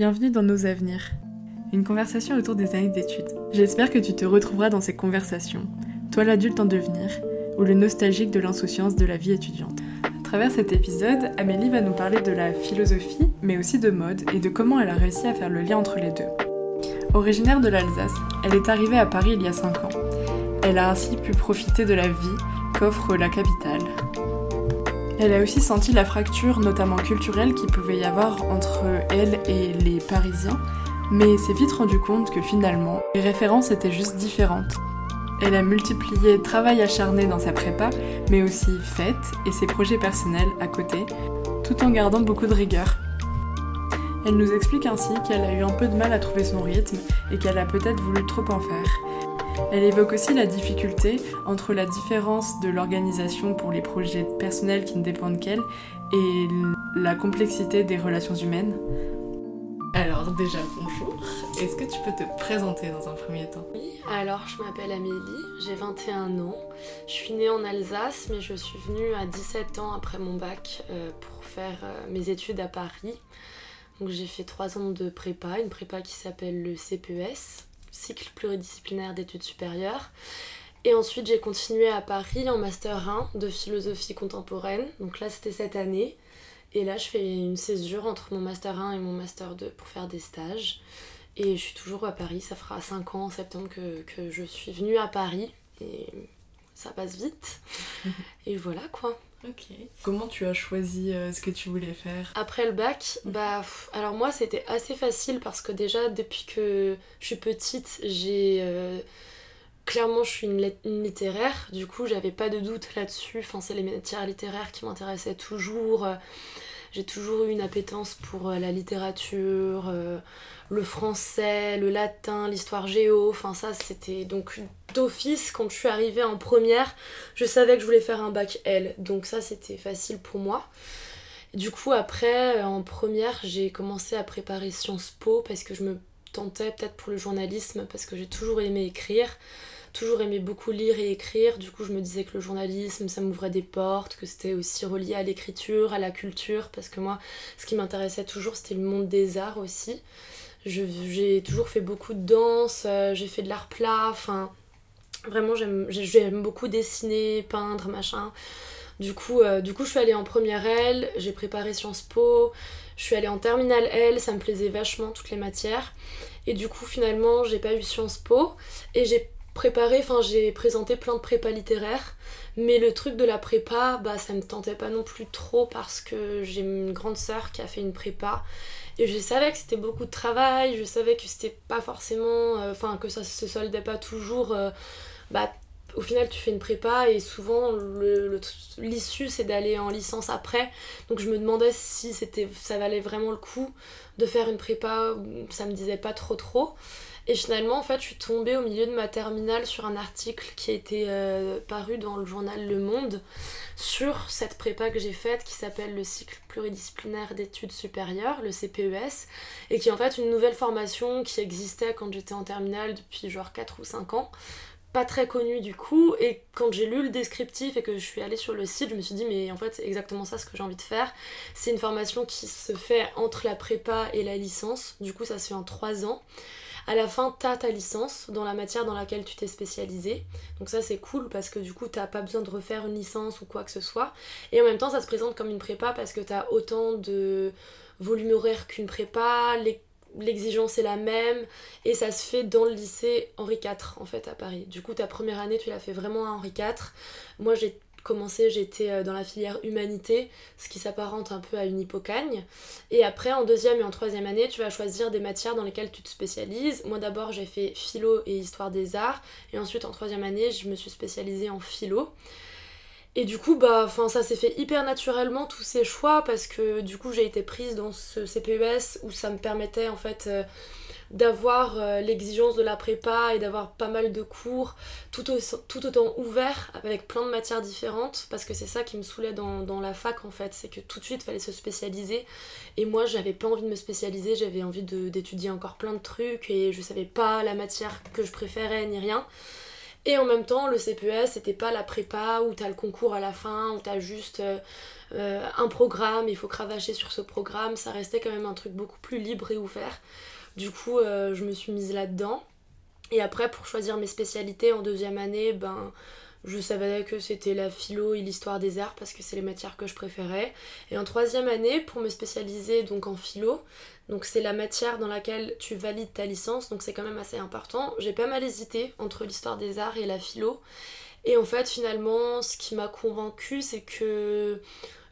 Bienvenue dans Nos Avenirs, une conversation autour des années d'études. J'espère que tu te retrouveras dans ces conversations, toi l'adulte en devenir, ou le nostalgique de l'insouciance de la vie étudiante. À travers cet épisode, Amélie va nous parler de la philosophie, mais aussi de mode et de comment elle a réussi à faire le lien entre les deux. Originaire de l'Alsace, elle est arrivée à Paris il y a 5 ans. Elle a ainsi pu profiter de la vie qu'offre la capitale. Elle a aussi senti la fracture, notamment culturelle, qu'il pouvait y avoir entre elle et les Parisiens, mais s'est vite rendu compte que finalement, les références étaient juste différentes. Elle a multiplié travail acharné dans sa prépa, mais aussi fête et ses projets personnels à côté, tout en gardant beaucoup de rigueur. Elle nous explique ainsi qu'elle a eu un peu de mal à trouver son rythme et qu'elle a peut-être voulu trop en faire, elle évoque aussi la difficulté entre la différence de l'organisation pour les projets personnels qui ne dépendent qu'elle et la complexité des relations humaines. Alors déjà bonjour, est-ce que tu peux te présenter dans un premier temps? Oui, alors je m'appelle Amélie, j'ai 21 ans, je suis née en Alsace mais je suis venue à 17 ans après mon bac euh, pour faire euh, mes études à Paris. Donc j'ai fait 3 ans de prépa, une prépa qui s'appelle le CPES, cycle pluridisciplinaire d'études supérieures. Et ensuite, j'ai continué à Paris en Master 1 de philosophie contemporaine. Donc là, c'était cette année. Et là, je fais une césure entre mon Master 1 et mon Master 2 pour faire des stages. Et je suis toujours à Paris. Ça fera 5 ans en septembre que, que je suis venue à Paris. Et ça passe vite. et voilà quoi. Ok. Comment tu as choisi euh, ce que tu voulais faire Après le bac, bah alors moi c'était assez facile parce que déjà depuis que je suis petite, j'ai euh, clairement je suis une, littéraire, du coup j'avais pas de doute là-dessus. Enfin c'est les matières littéraires qui m'intéressaient toujours. J'ai toujours eu une appétence pour euh, la littérature, le français, le latin, l'histoire géo. Enfin ça c'était donc d'office, quand je suis arrivée en première, je savais que je voulais faire un bac L. Donc ça, c'était facile pour moi. Du coup, après, euh, en première, j'ai commencé à préparer Sciences Po parce que je me tentais peut-être pour le journalisme, parce que j'ai toujours aimé écrire, toujours aimé beaucoup lire et écrire. Du coup, je me disais que le journalisme, ça m'ouvrait des portes, que c'était aussi relié à l'écriture, à la culture, parce que moi, ce qui m'intéressait toujours, c'était le monde des arts aussi. J'ai toujours fait beaucoup de danse, euh, j'ai fait de l'art plat, enfin Vraiment, j'aime beaucoup dessiner, peindre, machin. Du coup, euh, du coup, je suis allée en première L, j'ai préparé Sciences Po, je suis allée en terminale L, ça me plaisait vachement toutes les matières. Et du coup, finalement, j'ai pas eu Sciences Po et j'ai préparé, enfin, j'ai présenté plein de prépas littéraires. Mais le truc de la prépa, bah, ça me tentait pas non plus trop parce que j'ai une grande sœur qui a fait une prépa. Et je savais que c'était beaucoup de travail, je savais que c'était pas forcément. Euh, enfin, que ça se soldait pas toujours. Euh, bah, au final tu fais une prépa et souvent l'issue c'est d'aller en licence après. Donc je me demandais si ça valait vraiment le coup de faire une prépa ça me disait pas trop trop. Et finalement en fait je suis tombée au milieu de ma terminale sur un article qui a été euh, paru dans le journal Le Monde sur cette prépa que j'ai faite qui s'appelle le cycle pluridisciplinaire d'études supérieures, le CPES, et qui est en fait une nouvelle formation qui existait quand j'étais en terminale depuis genre 4 ou 5 ans, pas très connu du coup et quand j'ai lu le descriptif et que je suis allée sur le site je me suis dit mais en fait c'est exactement ça ce que j'ai envie de faire. C'est une formation qui se fait entre la prépa et la licence. Du coup ça se fait en 3 ans. À la fin t'as ta licence dans la matière dans laquelle tu t'es spécialisé donc ça c'est cool parce que du coup t'as pas besoin de refaire une licence ou quoi que ce soit. Et en même temps ça se présente comme une prépa parce que t'as autant de volume horaire qu'une prépa les l'exigence est la même et ça se fait dans le lycée Henri IV en fait à Paris. Du coup ta première année tu l'as fait vraiment à Henri IV. Moi j'ai commencé, j'étais euh, dans la filière humanité, ce qui s'apparente un peu à une hippocagne. Et après en deuxième et en troisième année tu vas choisir des matières dans lesquelles tu te spécialises. Moi d'abord j'ai fait philo et histoire des arts et ensuite en troisième année je me suis spécialisée en philo. Et du coup, bah, ça s'est fait hyper naturellement tous ces choix parce que du coup j'ai été prise dans ce CPES où ça me permettait en fait euh, d'avoir euh, l'exigence de la prépa et d'avoir pas mal de cours tout, autant ouverts avec plein de matières différentes parce que c'est ça qui me saoulait dans, la fac en fait, c'est que tout de suite fallait se spécialiser et moi j'avais pas envie de me spécialiser, j'avais envie d'étudier encore plein de trucs et je savais pas la matière que je préférais ni rien. Et en même temps, le CPES, c'était pas la prépa où t'as le concours à la fin, où t'as juste euh, un programme, il faut cravacher sur ce programme, ça restait quand même un truc beaucoup plus libre et ouvert. Du coup, je me suis mise là-dedans. Et après, pour choisir mes spécialités en deuxième année, ben je savais que c'était la philo et l'histoire des arts parce que c'est les matières que je préférais. Et en troisième année, pour me spécialiser donc en philo, donc c'est la matière dans laquelle tu valides ta licence, donc c'est quand même assez important. J'ai pas mal hésité entre l'histoire des arts et la philo. Et en fait, finalement, ce qui m'a convaincu, c'est que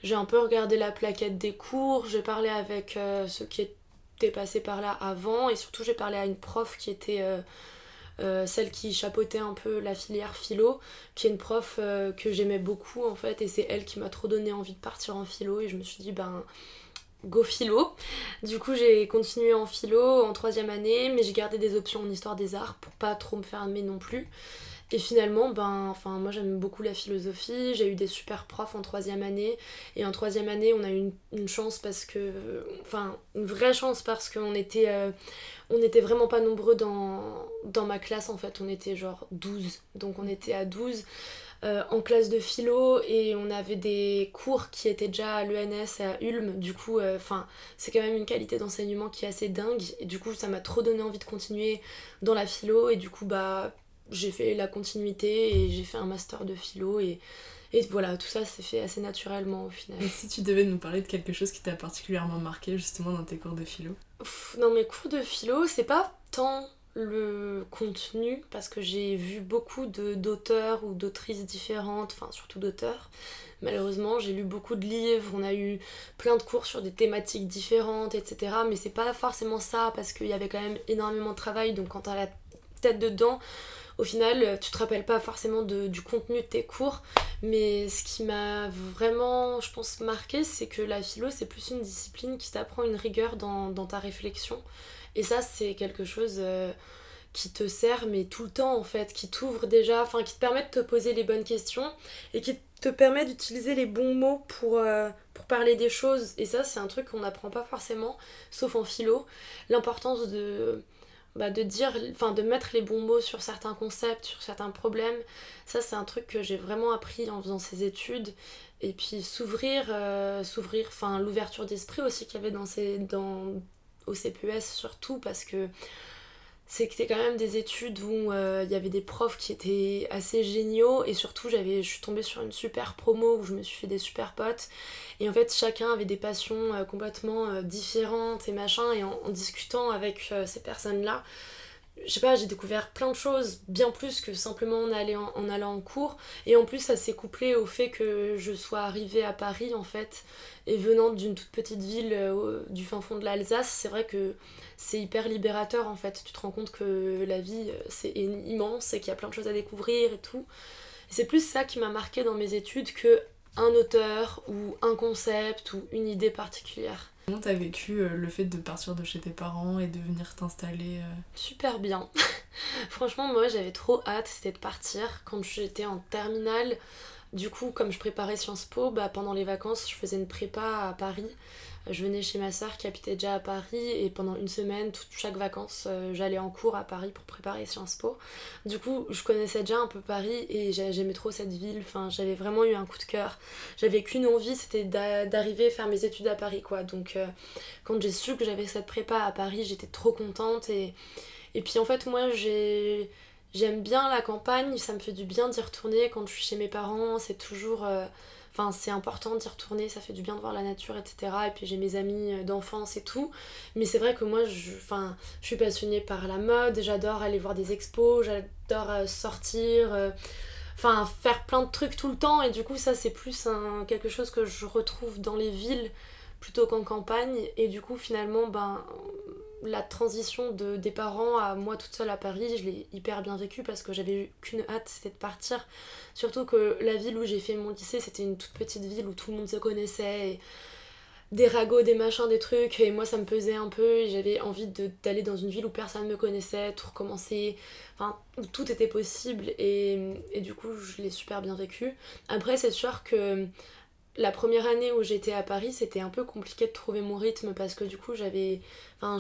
j'ai un peu regardé la plaquette des cours, j'ai parlé avec euh, ceux qui étaient passés par là avant, et surtout j'ai parlé à une prof qui était euh, euh, celle qui chapeautait un peu la filière philo, qui est une prof que j'aimais beaucoup en fait, et c'est elle qui m'a trop donné envie de partir en philo, et je me suis dit, ben, go philo. Du coup, j'ai continué en philo en troisième année, mais j'ai gardé des options en histoire des arts pour pas trop me fermer non plus. Et finalement, ben, enfin, moi j'aime beaucoup la philosophie, j'ai eu des super profs en troisième année, et en troisième année, on a eu une, chance parce que, enfin, une vraie chance parce qu'on était, euh, était vraiment pas nombreux dans, dans ma classe en fait, on était genre 12, donc on était à 12. Euh, en classe de philo et on avait des cours qui étaient déjà à l'ENS et à Ulm. Du coup, euh, c'est quand même une qualité d'enseignement qui est assez dingue. Et du coup, ça m'a trop donné envie de continuer dans la philo. Et du coup, bah, j'ai fait la continuité et j'ai fait un master de philo et, et voilà, tout ça s'est fait assez naturellement au final. Et si tu devais nous parler de quelque chose qui t'a particulièrement marqué justement dans tes cours de philo? Dans mes cours de philo, c'est pas tant le contenu parce que j'ai vu beaucoup d'auteurs ou d'autrices différentes, enfin surtout d'auteurs. Malheureusement, j'ai lu beaucoup de livres, on a eu plein de cours sur des thématiques différentes, etc. Mais c'est pas forcément ça parce qu'il y avait quand même énormément de travail, donc quand t'as la tête dedans, au final, tu te rappelles pas forcément du contenu de tes cours, mais ce qui m'a vraiment, je pense, marqué, c'est que la philo, c'est plus une discipline qui t'apprend une rigueur dans, ta réflexion. Et ça, c'est quelque chose euh, qui te sert, mais tout le temps, en fait, qui t'ouvre déjà, enfin, qui te permet de te poser les bonnes questions et qui te permet d'utiliser les bons mots pour, euh, pour parler des choses. Et ça, c'est un truc qu'on n'apprend pas forcément, sauf en philo. L'importance de bah, de dire, enfin de mettre les bons mots sur certains concepts, sur certains problèmes, ça c'est un truc que j'ai vraiment appris en faisant ces études. Et puis s'ouvrir, euh, s'ouvrir, enfin l'ouverture d'esprit aussi qu'il y avait dans ces, dans, au CPS surtout parce que c'était quand même des études où euh, il y avait des profs qui étaient assez géniaux et surtout j'avais je suis tombée sur une super promo où je me suis fait des super potes et en fait chacun avait des passions euh, complètement euh, différentes et machin et en, discutant avec ces personnes là je sais pas, j'ai découvert plein de choses, bien plus que simplement en, allant en, cours. Et en plus, ça s'est couplé au fait que je sois arrivée à Paris, en fait, et venant d'une toute petite ville du fin fond de l'Alsace, c'est vrai que c'est hyper libérateur en fait. Tu te rends compte que la vie euh, c'est immense et qu'il y a plein de choses à découvrir et tout. c'est plus ça qui m'a marqué dans mes études que un auteur ou un concept ou une idée particulière. Comment t'as vécu euh, le fait de partir de chez tes parents et de venir t'installer euh Super bien. Franchement, moi j'avais trop hâte, c'était de partir. Quand j'étais en terminale, du coup, comme je préparais Sciences Po, bah, pendant les vacances, je faisais une prépa à Paris je venais chez ma soeur qui habitait déjà à Paris et pendant une semaine, toute, chaque vacances, euh, j'allais en cours à Paris pour préparer Sciences Po. Du coup, je connaissais déjà un peu Paris et j'aimais trop cette ville. Enfin, j'avais vraiment eu un coup de cœur. J'avais qu'une envie, c'était d'arriver faire mes études à Paris, quoi. Donc, euh, quand j'ai su que j'avais cette prépa à Paris, j'étais trop contente et et puis en fait, moi, j'ai j'aime bien la campagne, ça me fait du bien d'y retourner quand je suis chez mes parents, c'est toujours euh, C'est important d'y retourner, ça fait du bien de voir la nature, etc. Et puis j'ai mes amis euh, d'enfance et tout. Mais c'est vrai que moi, je suis passionnée par la mode, j'adore aller voir des expos, j'adore euh, sortir, euh, enfin, faire plein de trucs tout le temps. Et du coup, ça, c'est plus un, quelque chose que je retrouve dans les villes plutôt qu'en campagne. Et du coup, finalement, ben, la transition de, des parents à moi toute seule à Paris, je l'ai hyper bien vécu parce que j'avais qu'une hâte, c'était de partir. Surtout que la ville où j'ai fait mon lycée, c'était une toute petite ville où tout le monde se connaissait. Des ragots, des machins, des trucs. Et moi, ça me pesait un peu. J'avais envie d'aller dans une ville où personne ne me connaissait, tout recommencer. Enfin, où tout était possible. Et, et du coup, je l'ai super bien vécu. Après, c'est sûr que la première année où j'étais à Paris, c'était un peu compliqué de trouver mon rythme parce que du coup, j'avais. Enfin,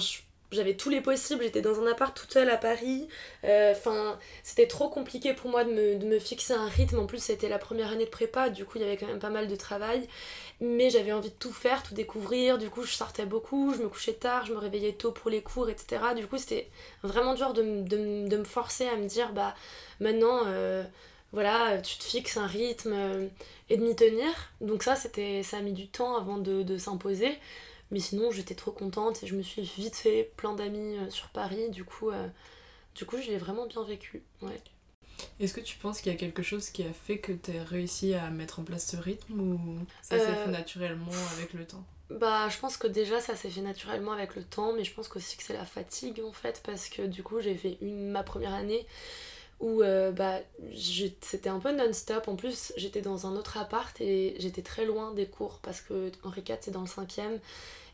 j'avais tous les possibles, j'étais dans un appart toute seule à Paris. Euh, enfin, c'était trop compliqué pour moi de me, de fixer un rythme. En plus, c'était la première année de prépa, du coup, il y avait quand même pas mal de travail. mais j'avais envie de tout faire, tout découvrir. Du coup, je sortais beaucoup, je me couchais tard, je me réveillais tôt pour les cours, etc. Du coup, c'était vraiment dur de, me forcer à me dire, bah maintenant, euh, voilà, tu te fixes un rythme euh, et de m'y tenir. Donc ça, ça a mis du temps avant de, s'imposer. Mais sinon, j'étais trop contente et je me suis vite fait plein d'amis euh, sur Paris. Du coup, du coup, je l'ai vraiment bien vécu. Ouais. Est-ce que tu penses qu'il y a quelque chose qui a fait que tu as réussi à mettre en place ce rythme ou ça s'est fait euh, naturellement avec le temps? bah, je pense que déjà ça s'est fait naturellement avec le temps, mais je pense aussi que c'est la fatigue en fait, parce que du coup j'ai fait une, ma première année où euh, bah, c'était un peu non-stop. En plus, j'étais dans un autre appart et j'étais très loin des cours parce que Henri IV c'est dans le cinquième.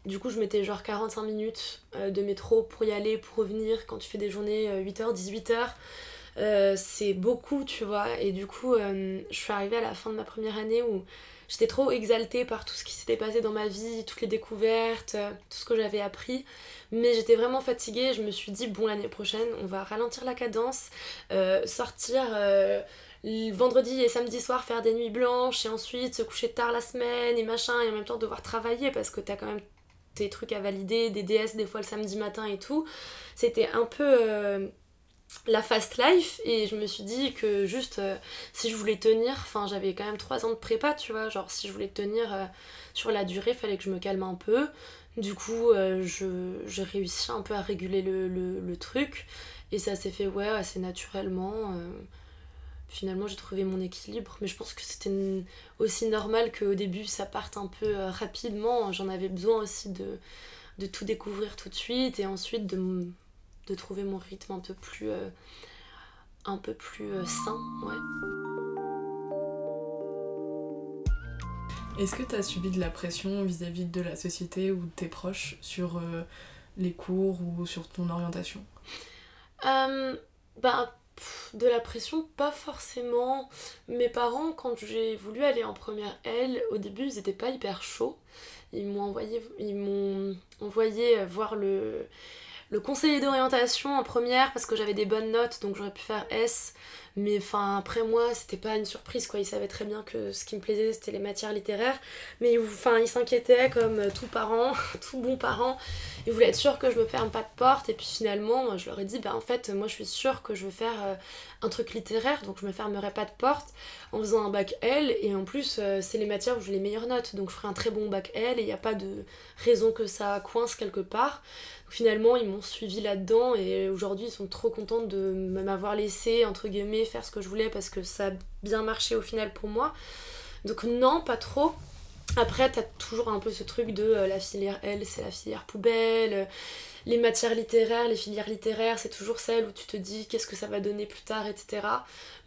Du coup, je mettais genre 45 minutes euh, de métro pour y aller, pour revenir. Quand tu fais des journées 8h, 18h, euh, c'est beaucoup, tu vois. Et du coup, je suis arrivée à la fin de ma première année où j'étais trop exaltée par tout ce qui s'était passé dans ma vie, toutes les découvertes, euh, tout ce que j'avais appris. Mais j'étais vraiment fatiguée. Je me suis dit, bon, l'année prochaine, on va ralentir la cadence, sortir vendredi et samedi soir faire des nuits blanches et ensuite se coucher tard la semaine et machin et en même temps devoir travailler parce que t'as quand même tes trucs à valider, des DS des fois le samedi matin et tout. C'était un peu la fast life et je me suis dit que juste euh, si je voulais tenir, enfin j'avais quand même 3 ans de prépa, tu vois, genre si je voulais tenir euh, sur la durée, fallait que je me calme un peu. Du coup, euh, je, j'ai réussi un peu à réguler le, truc et ça s'est fait ouais assez naturellement. finalement, j'ai trouvé mon équilibre, mais je pense que c'était aussi normal qu'au début ça parte un peu rapidement. J'en avais besoin aussi de, de tout découvrir tout de suite et ensuite de de trouver mon rythme un peu plus, euh, un peu plus euh, sain. Ouais. Est-ce que tu as subi de la pression vis-à-vis de la société ou de tes proches sur euh, les cours ou sur ton orientation? Bah, de la pression, pas forcément. Mes parents, quand j'ai voulu aller en première L, au début, ils étaient pas hyper chauds. Ils m'ont envoyé, ils m'ont envoyé voir le, le conseiller d'orientation en première parce que j'avais des bonnes notes donc j'aurais pu faire S mais enfin après moi c'était pas une surprise quoi. Il savait très bien que ce qui me plaisait c'était les matières littéraires. Mais enfin il s'inquiétait comme tout parent tout bon parent. Il voulait être sûr que je me ferme pas de porte. Et puis finalement je leur ai dit bah en fait moi je suis sûre que je veux faire euh, un truc littéraire. Donc je me fermerai pas de porte en faisant un bac L. Et en plus euh, c'est les matières où j'ai les meilleures notes. Donc je ferai un très bon bac L. Et il n'y a pas de raison que ça coince quelque part. Finalement ils m'ont suivi là-dedans. Et aujourd'hui ils sont trop contents de m'avoir laissé entre guillemets faire ce que je voulais parce que ça a bien marché au final pour moi donc non pas trop après t'as toujours un peu ce truc de euh, la filière L c'est la filière poubelle les matières littéraires, les filières littéraires, c'est toujours celle où tu te dis qu'est-ce que ça va donner plus tard, etc.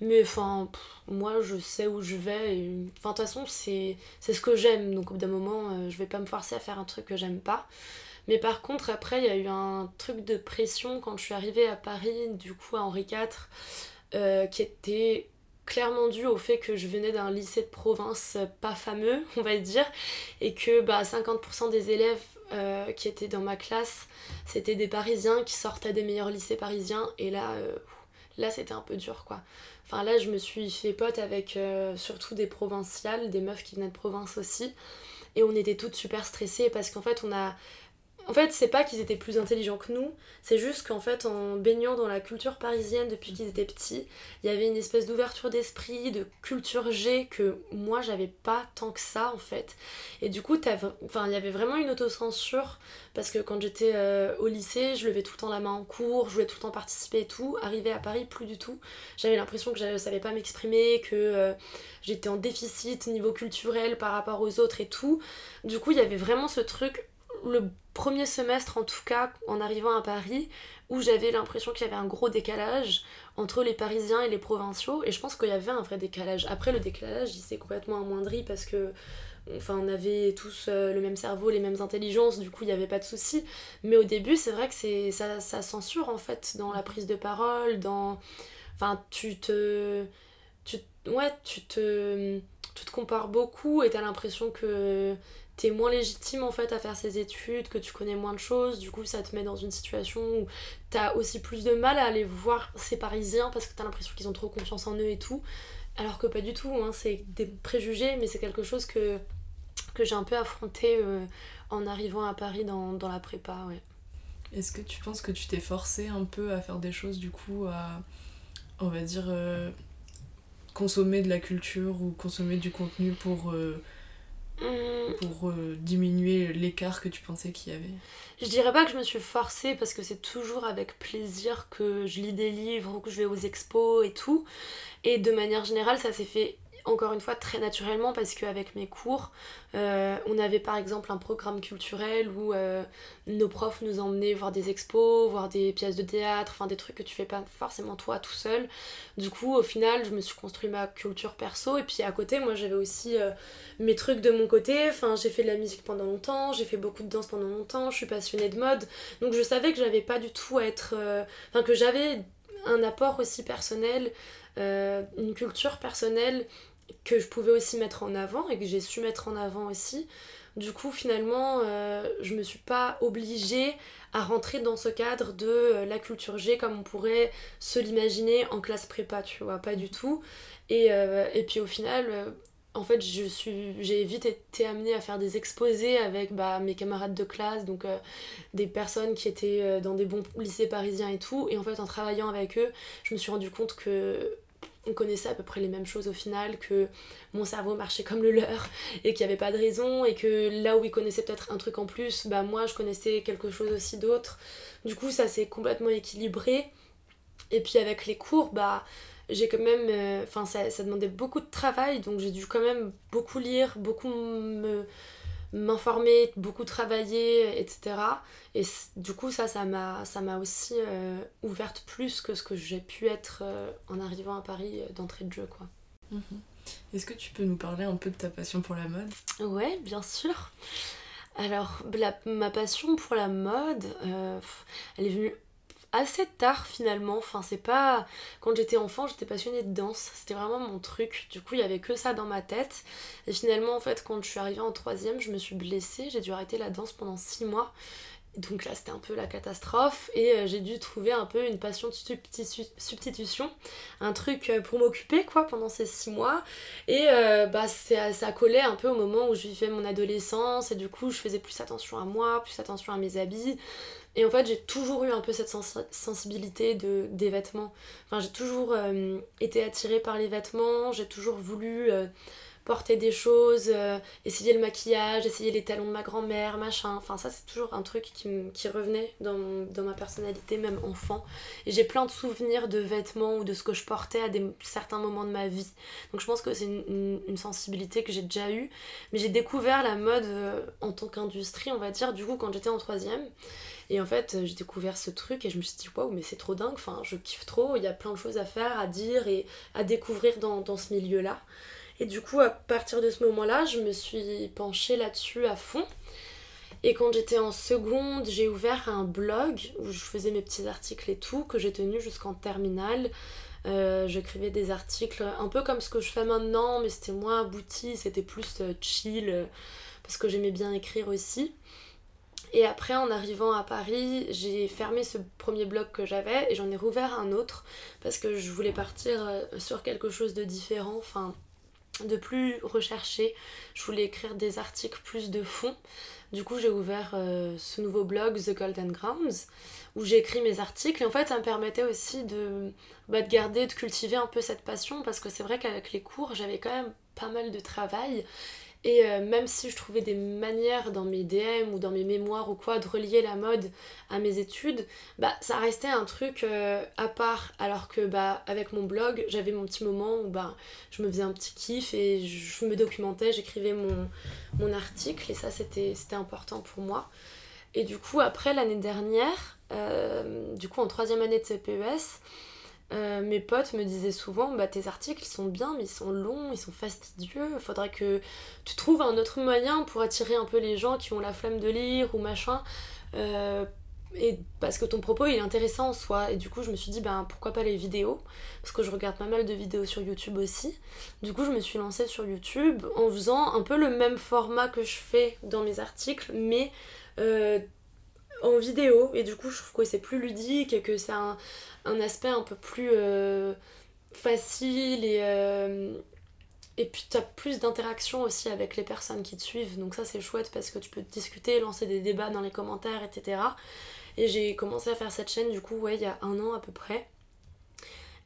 Mais enfin, moi je sais où je vais. Enfin, de toute façon, c'est ce que j'aime. Donc, au bout d'un moment, euh, je vais pas me forcer à faire un truc que j'aime pas. Mais par contre, après, il y a eu un truc de pression quand je suis arrivée à Paris, du coup à Henri IV, euh, qui était clairement dû au fait que je venais d'un lycée de province pas fameux, on va dire, et que bah, 50% des élèves euh, qui étaient dans ma classe, c'était des Parisiens qui sortaient des meilleurs lycées parisiens, et là, euh, là c'était un peu dur quoi. Enfin là, je me suis fait pote avec surtout des provinciales, des meufs qui venaient de province aussi, et on était toutes super stressées parce qu'en fait, on a en fait, c'est pas qu'ils étaient plus intelligents que nous, c'est juste qu'en fait, en baignant dans la culture parisienne depuis qu'ils étaient petits, il y avait une espèce d'ouverture d'esprit, de culture G que moi j'avais pas tant que ça en fait. Et du coup, il y avait vraiment une autocensure parce que quand j'étais euh, au lycée, je levais tout le temps la main en cours, je voulais tout le temps participer et tout. Arrivé à Paris, plus du tout. J'avais l'impression que je savais pas m'exprimer, que euh, j'étais en déficit niveau culturel par rapport aux autres et tout. Du coup, il y avait vraiment ce truc le premier semestre en tout cas en arrivant à Paris où j'avais l'impression qu'il y avait un gros décalage entre les Parisiens et les provinciaux et je pense qu'il y avait un vrai décalage. Après le décalage il s'est complètement amoindri parce que enfin on avait tous euh, le même cerveau, les mêmes intelligences, du coup il n'y avait pas de souci. Mais au début c'est vrai que c'est ça, ça censure en fait dans la prise de parole, dans enfin tu te tu ouais tu te tu te compares beaucoup et t'as l'impression que t'es moins légitime en fait à faire ces études, que tu connais moins de choses, du coup ça te met dans une situation où t'as aussi plus de mal à aller voir ces Parisiens parce que t'as l'impression qu'ils ont trop confiance en eux et tout, alors que pas du tout, hein, c'est des préjugés, mais c'est quelque chose que, que j'ai un peu affronté en arrivant à Paris dans, dans la prépa, ouais. Est-ce que tu penses que tu t'es forcé un peu à faire des choses du coup à, on va dire, consommer de la culture ou consommer du contenu pour Mm. Pour euh, diminuer l'écart que tu pensais qu'il y avait Je dirais pas que je me suis forcée parce que c'est toujours avec plaisir que je lis des livres ou que je vais aux expos et tout. Et de manière générale, ça s'est fait encore une fois très naturellement parce qu'avec mes cours, euh, on avait par exemple un programme culturel où euh, nos profs nous emmenaient voir des expos, voir des pièces de théâtre, enfin des trucs que tu fais pas forcément toi tout seul. Du coup, au final, je me suis construit ma culture perso et puis à côté, moi j'avais aussi euh, mes trucs de mon côté. Enfin, j'ai fait de la musique pendant longtemps, j'ai fait beaucoup de danse pendant longtemps, je suis passionnée de mode. Donc je savais que j'avais pas du tout à être. Enfin, que j'avais un apport aussi personnel, une culture personnelle que je pouvais aussi mettre en avant et que j'ai su mettre en avant aussi. Du coup, finalement, euh, je me suis pas obligée à rentrer dans ce cadre de euh, la culture G comme on pourrait se l'imaginer en classe prépa, tu vois, pas du tout. Et, euh, puis au final, en fait, j'ai vite été amenée à faire des exposés avec bah, mes camarades de classe, donc des personnes qui étaient dans des bons lycées parisiens et tout. Et en fait, en travaillant avec eux, je me suis rendu compte que on connaissait à peu près les mêmes choses au final, que mon cerveau marchait comme le leur et qu'il n'y avait pas de raison et que là où ils connaissaient peut-être un truc en plus, bah moi je connaissais quelque chose aussi d'autre. Du coup ça s'est complètement équilibré. Et puis avec les cours, bah j'ai quand même... Euh, enfin ça, ça demandait beaucoup de travail donc j'ai dû quand même beaucoup lire, beaucoup me m'informer, beaucoup travailler, etc. Et du coup, ça, ça m'a, ça m'a aussi euh, ouverte plus que ce que j'ai pu être euh, en arrivant à Paris euh, d'entrée de jeu, quoi. Mhm. Est-ce que tu peux nous parler un peu de ta passion pour la mode? Ouais, bien sûr. Alors, ma passion pour la mode, elle est venue assez tard finalement. Enfin, c'est pas. Quand j'étais enfant, j'étais passionnée de danse. C'était vraiment mon truc. Du coup, il y avait que ça dans ma tête. Et finalement, en fait, quand je suis arrivée en troisième, je me suis blessée. J'ai dû arrêter la danse pendant six mois. Donc là, c'était un peu la catastrophe et euh, j'ai dû trouver un peu une passion de substitution, un truc euh, pour m'occuper quoi pendant ces six mois. Et euh, bah, ça collait un peu au moment où je vivais mon adolescence et du coup, je faisais plus attention à moi, plus attention à mes habits. Et en fait, j'ai toujours eu un peu cette sensibilité de, des vêtements. Enfin, j'ai toujours été attirée par les vêtements, j'ai toujours voulu porter des choses, euh, essayer le maquillage, essayer les talons de ma grand-mère, machin. Enfin, ça, c'est toujours un truc qui, revenait dans, dans, ma personnalité, même enfant. Et j'ai plein de souvenirs de vêtements ou de ce que je portais à des, certains moments de ma vie. Donc, je pense que c'est une, une, sensibilité que j'ai déjà eue. Mais j'ai découvert la mode euh, en tant qu'industrie, on va dire, du coup, quand j'étais en troisième. Et en fait, j'ai découvert ce truc et je me suis dit, waouh, mais c'est trop dingue, enfin, je kiffe trop, il y a plein de choses à faire, à dire et à découvrir dans, dans ce milieu-là. Et du coup, à partir de ce moment-là, je me suis penchée là-dessus à fond. Et quand j'étais en seconde, j'ai ouvert un blog où je faisais mes petits articles et tout, que j'ai tenu jusqu'en terminale. Euh, j'écrivais des articles un peu comme ce que je fais maintenant, mais c'était moins abouti, c'était plus euh, chill, euh, parce que j'aimais bien écrire aussi. Et après, en arrivant à Paris, j'ai fermé ce premier blog que j'avais et j'en ai rouvert un autre parce que je voulais partir sur quelque chose de différent. Enfin, de plus rechercher. Je voulais écrire des articles plus de fond. Du coup, j'ai ouvert euh, ce nouveau blog, The Golden Grounds, où j'ai écrit mes articles. Et en fait, ça me permettait aussi de, bah, de garder, de cultiver un peu cette passion, parce que c'est vrai qu'avec les cours, j'avais quand même pas mal de travail. Et euh, même si je trouvais des manières dans mes DM ou dans mes mémoires ou quoi de relier la mode à mes études, bah ça restait un truc euh, à part. Alors que bah avec mon blog, j'avais mon petit moment où bah je me faisais un petit kiff et je me documentais, j'écrivais mon, article et ça c'était important pour moi. Et du coup après l'année dernière, euh, du coup en troisième année de CPES, euh, mes potes me disaient souvent bah tes articles sont bien mais ils sont longs, ils sont fastidieux, faudrait que tu trouves un autre moyen pour attirer un peu les gens qui ont la flemme de lire ou machin. Euh, et parce que ton propos il est intéressant en soi. Et du coup je me suis dit ben pourquoi pas les vidéos? Parce que je regarde pas mal de vidéos sur YouTube aussi. Du coup je me suis lancée sur YouTube en faisant un peu le même format que je fais dans mes articles mais euh, en vidéo et du coup je trouve que c'est plus ludique et que c'est un, un, aspect un peu plus euh, facile et, euh, et puis tu as plus d'interaction aussi avec les personnes qui te suivent. Donc ça c'est chouette parce que tu peux discuter, lancer des débats dans les commentaires, etc. Et j'ai commencé à faire cette chaîne du coup ouais il y a un an à peu près.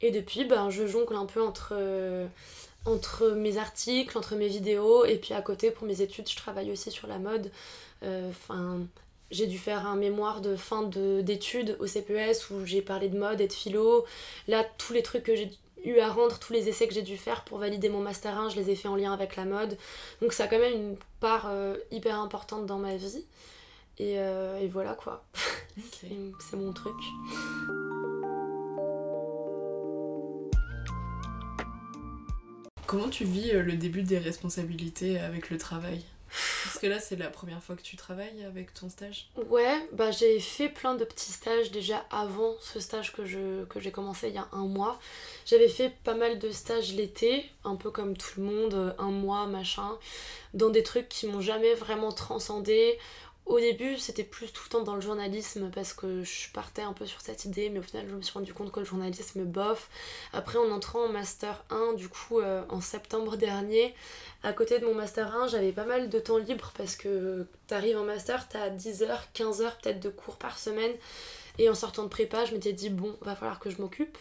Et depuis ben je jongle un peu entre, euh, entre mes articles, entre mes vidéos et puis à côté pour mes études je travaille aussi sur la mode. Enfin j'ai dû faire un mémoire de fin d'études au CPS où j'ai parlé de mode et de philo. Là, tous les trucs que j'ai eu à rendre, tous les essais que j'ai dû faire pour valider mon Master 1, je les ai fait en lien avec la mode. Donc ça a quand même une part euh, hyper importante dans ma vie. Et, euh, et voilà quoi. C'est mon truc. Comment tu vis euh, le début des responsabilités avec le travail? Parce que là, c'est la première fois que tu travailles avec ton stage Ouais, bah j'ai fait plein de petits stages déjà avant ce stage que, je, que j'ai commencé il y a un mois. J'avais fait pas mal de stages l'été, un peu comme tout le monde, un mois, machin, dans des trucs qui m'ont jamais vraiment transcendé, au début, c'était plus tout le temps dans le journalisme parce que je partais un peu sur cette idée, mais au final, je me suis rendu compte que le journalisme bof. Après, en entrant en Master 1, du coup, euh, en septembre dernier, à côté de mon Master 1, j'avais pas mal de temps libre parce que t'arrives en Master, t'as 10 heures, 15 heures peut-être de cours par semaine. Et en sortant de prépa, je m'étais dit, bon, va falloir que je m'occupe.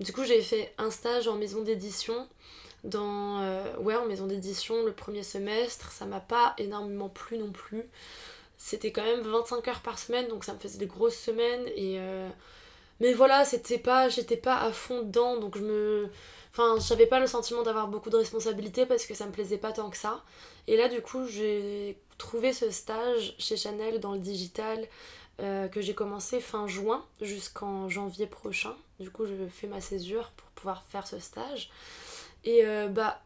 Du coup, j'ai fait un stage en maison d'édition dans euh, ouais en maison d'édition le premier semestre ça m'a pas énormément plu non plus c'était quand même 25 heures par semaine, donc ça me faisait des grosses semaines. Et euh, Mais voilà, c'était pas, j'étais pas à fond dedans, donc je me. Enfin, j'avais pas le sentiment d'avoir beaucoup de responsabilités parce que ça me plaisait pas tant que ça. Et là, du coup, j'ai trouvé ce stage chez Chanel dans le digital euh, que j'ai commencé fin juin jusqu'en janvier prochain. Du coup, je fais ma césure pour pouvoir faire ce stage. Et euh, bah,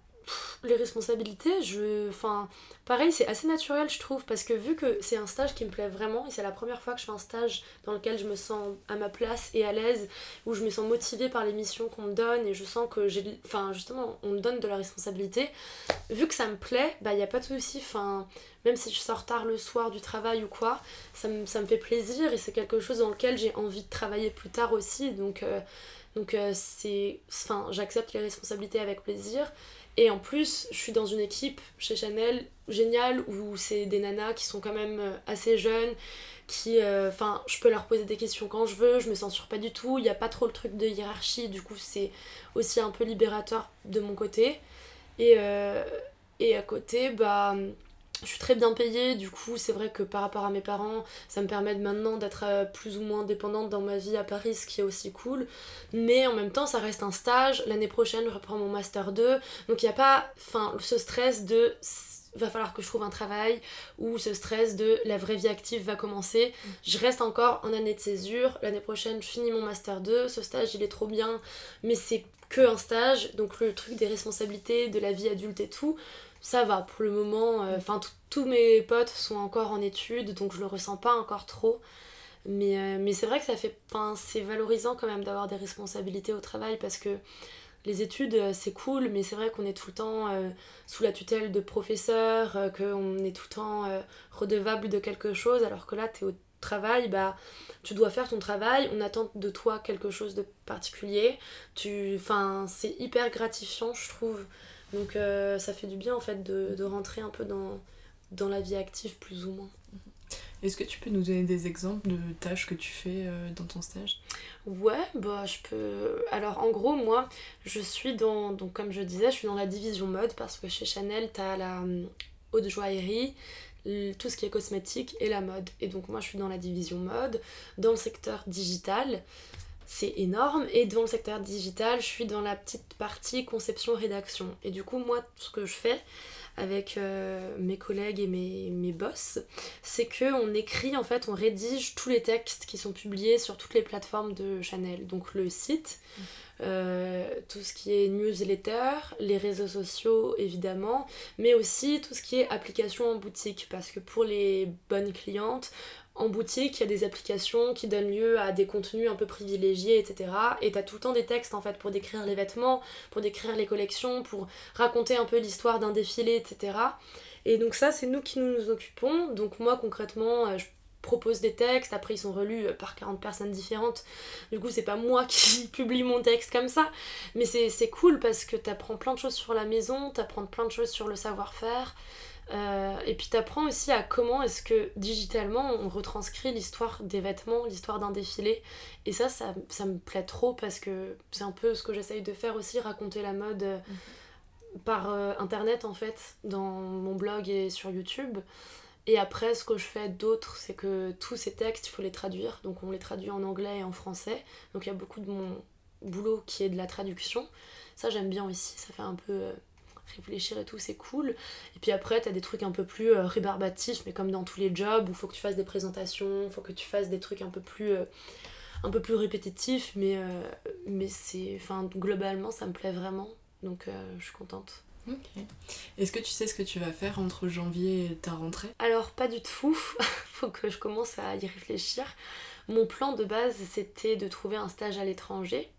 les responsabilités, je. Enfin, pareil, c'est assez naturel, je trouve, parce que vu que c'est un stage qui me plaît vraiment, et c'est la première fois que je fais un stage dans lequel je me sens à ma place et à l'aise, où je me sens motivée par les missions qu'on me donne, et je sens que j'ai. Enfin, justement, on me donne de la responsabilité. Vu que ça me plaît, bah, il n'y a pas de souci. Enfin, même si je sors tard le soir du travail ou quoi, ça me, ça me fait plaisir, et c'est quelque chose dans lequel j'ai envie de travailler plus tard aussi, donc. Euh, donc euh, c'est enfin j'accepte les responsabilités avec plaisir et en plus, je suis dans une équipe chez Chanel géniale où c'est des nanas qui sont quand même euh, assez jeunes, qui. Euh, enfin, je peux leur poser des questions quand je veux, je me censure pas du tout, il n'y a pas trop le truc de hiérarchie, du coup, c'est aussi un peu libérateur de mon côté. Et, euh, et à côté, bah je suis très bien payée, du coup c'est vrai que par rapport à mes parents, ça me permet maintenant d'être euh, plus ou moins dépendante dans ma vie à Paris, ce qui est aussi cool. Mais en même temps, ça reste un stage. L'année prochaine, je reprends mon master 2. Donc il n'y a pas ce stress de va falloir que je trouve un travail ou ce stress de la vraie vie active va commencer. Je reste encore en année de césure. L'année prochaine, je finis mon master 2. Ce stage, il est trop bien, mais c'est que un stage. Donc le truc des responsabilités, de la vie adulte et tout, ça va pour le moment. Euh, enfin, tous mes potes sont encore en études, donc je le ressens pas encore trop. Mais, euh, c'est vrai que ça fait. c'est valorisant quand même d'avoir des responsabilités au travail parce que les études, euh, c'est cool, mais c'est vrai qu'on est tout le temps sous la tutelle de professeurs, qu'on est tout le temps redevable de quelque chose, alors que là, tu es au travail, bah, tu dois faire ton travail, on attend de toi quelque chose de particulier. Tu, c'est hyper gratifiant, je trouve, donc euh, ça fait du bien en fait de, de, rentrer un peu dans, dans la vie active plus ou moins. Est-ce que tu peux nous donner des exemples de tâches que tu fais euh, dans ton stage? Ouais, bah je peux. Alors en gros, moi, je suis dans. Donc comme je disais, je suis dans la division mode parce que chez Chanel, t'as la euh, haute joaillerie, tout ce qui est cosmétique et la mode. Et donc moi, je suis dans la division mode, dans le secteur digital c'est énorme. Et dans le secteur digital, je suis dans la petite partie conception-rédaction. Et du coup, moi, ce que je fais avec euh, mes collègues et mes, mes boss, c'est que on écrit, en fait, on rédige tous les textes qui sont publiés sur toutes les plateformes de Chanel. Donc le site, mmh. euh, tout ce qui est newsletter, les réseaux sociaux évidemment, mais aussi tout ce qui est application en boutique. Parce que pour les bonnes clientes, en boutique, il y a des applications qui donnent lieu à des contenus un peu privilégiés, etc. Et t'as tout le temps des textes en fait pour décrire les vêtements, pour décrire les collections, pour raconter un peu l'histoire d'un défilé, etc. Et donc ça, c'est nous qui nous, nous occupons. Donc moi concrètement, euh, propose des textes, après ils sont relus euh, par 40 personnes différentes. Du coup, c'est pas moi qui publie mon texte comme ça, mais c'est cool parce que t'apprends plein de choses sur la maison, t'apprends plein de choses sur le savoir-faire. Euh, et puis t'apprends aussi à comment est-ce que digitalement on retranscrit l'histoire des vêtements, l'histoire d'un défilé. Et ça, ça, ça, me plaît trop parce que c'est un peu ce que j'essaye de faire aussi, raconter la mode euh, mhm. par internet en fait, dans mon blog et sur YouTube. Et après, ce que je fais d'autre, c'est que tous ces textes, il faut les traduire. Donc on les traduit en anglais et en français. Donc il y a beaucoup de mon boulot qui est de la traduction. Ça, j'aime bien aussi. Ça fait un peu euh, réfléchir et tout, c'est cool. Et puis après, t'as des trucs un peu plus euh, rébarbatifs, mais comme dans tous les jobs, où faut que tu fasses des présentations, faut que tu fasses des trucs un peu plus... Euh, un peu plus répétitifs, mais, mais c'est... Enfin, globalement, ça me plaît vraiment. Donc je suis contente. Ok. Est-ce que tu sais ce que tu vas faire entre janvier et ta rentrée? Alors, pas du tout. Faut que je commence à y réfléchir. Mon plan de base, c'était de trouver un stage à l'étranger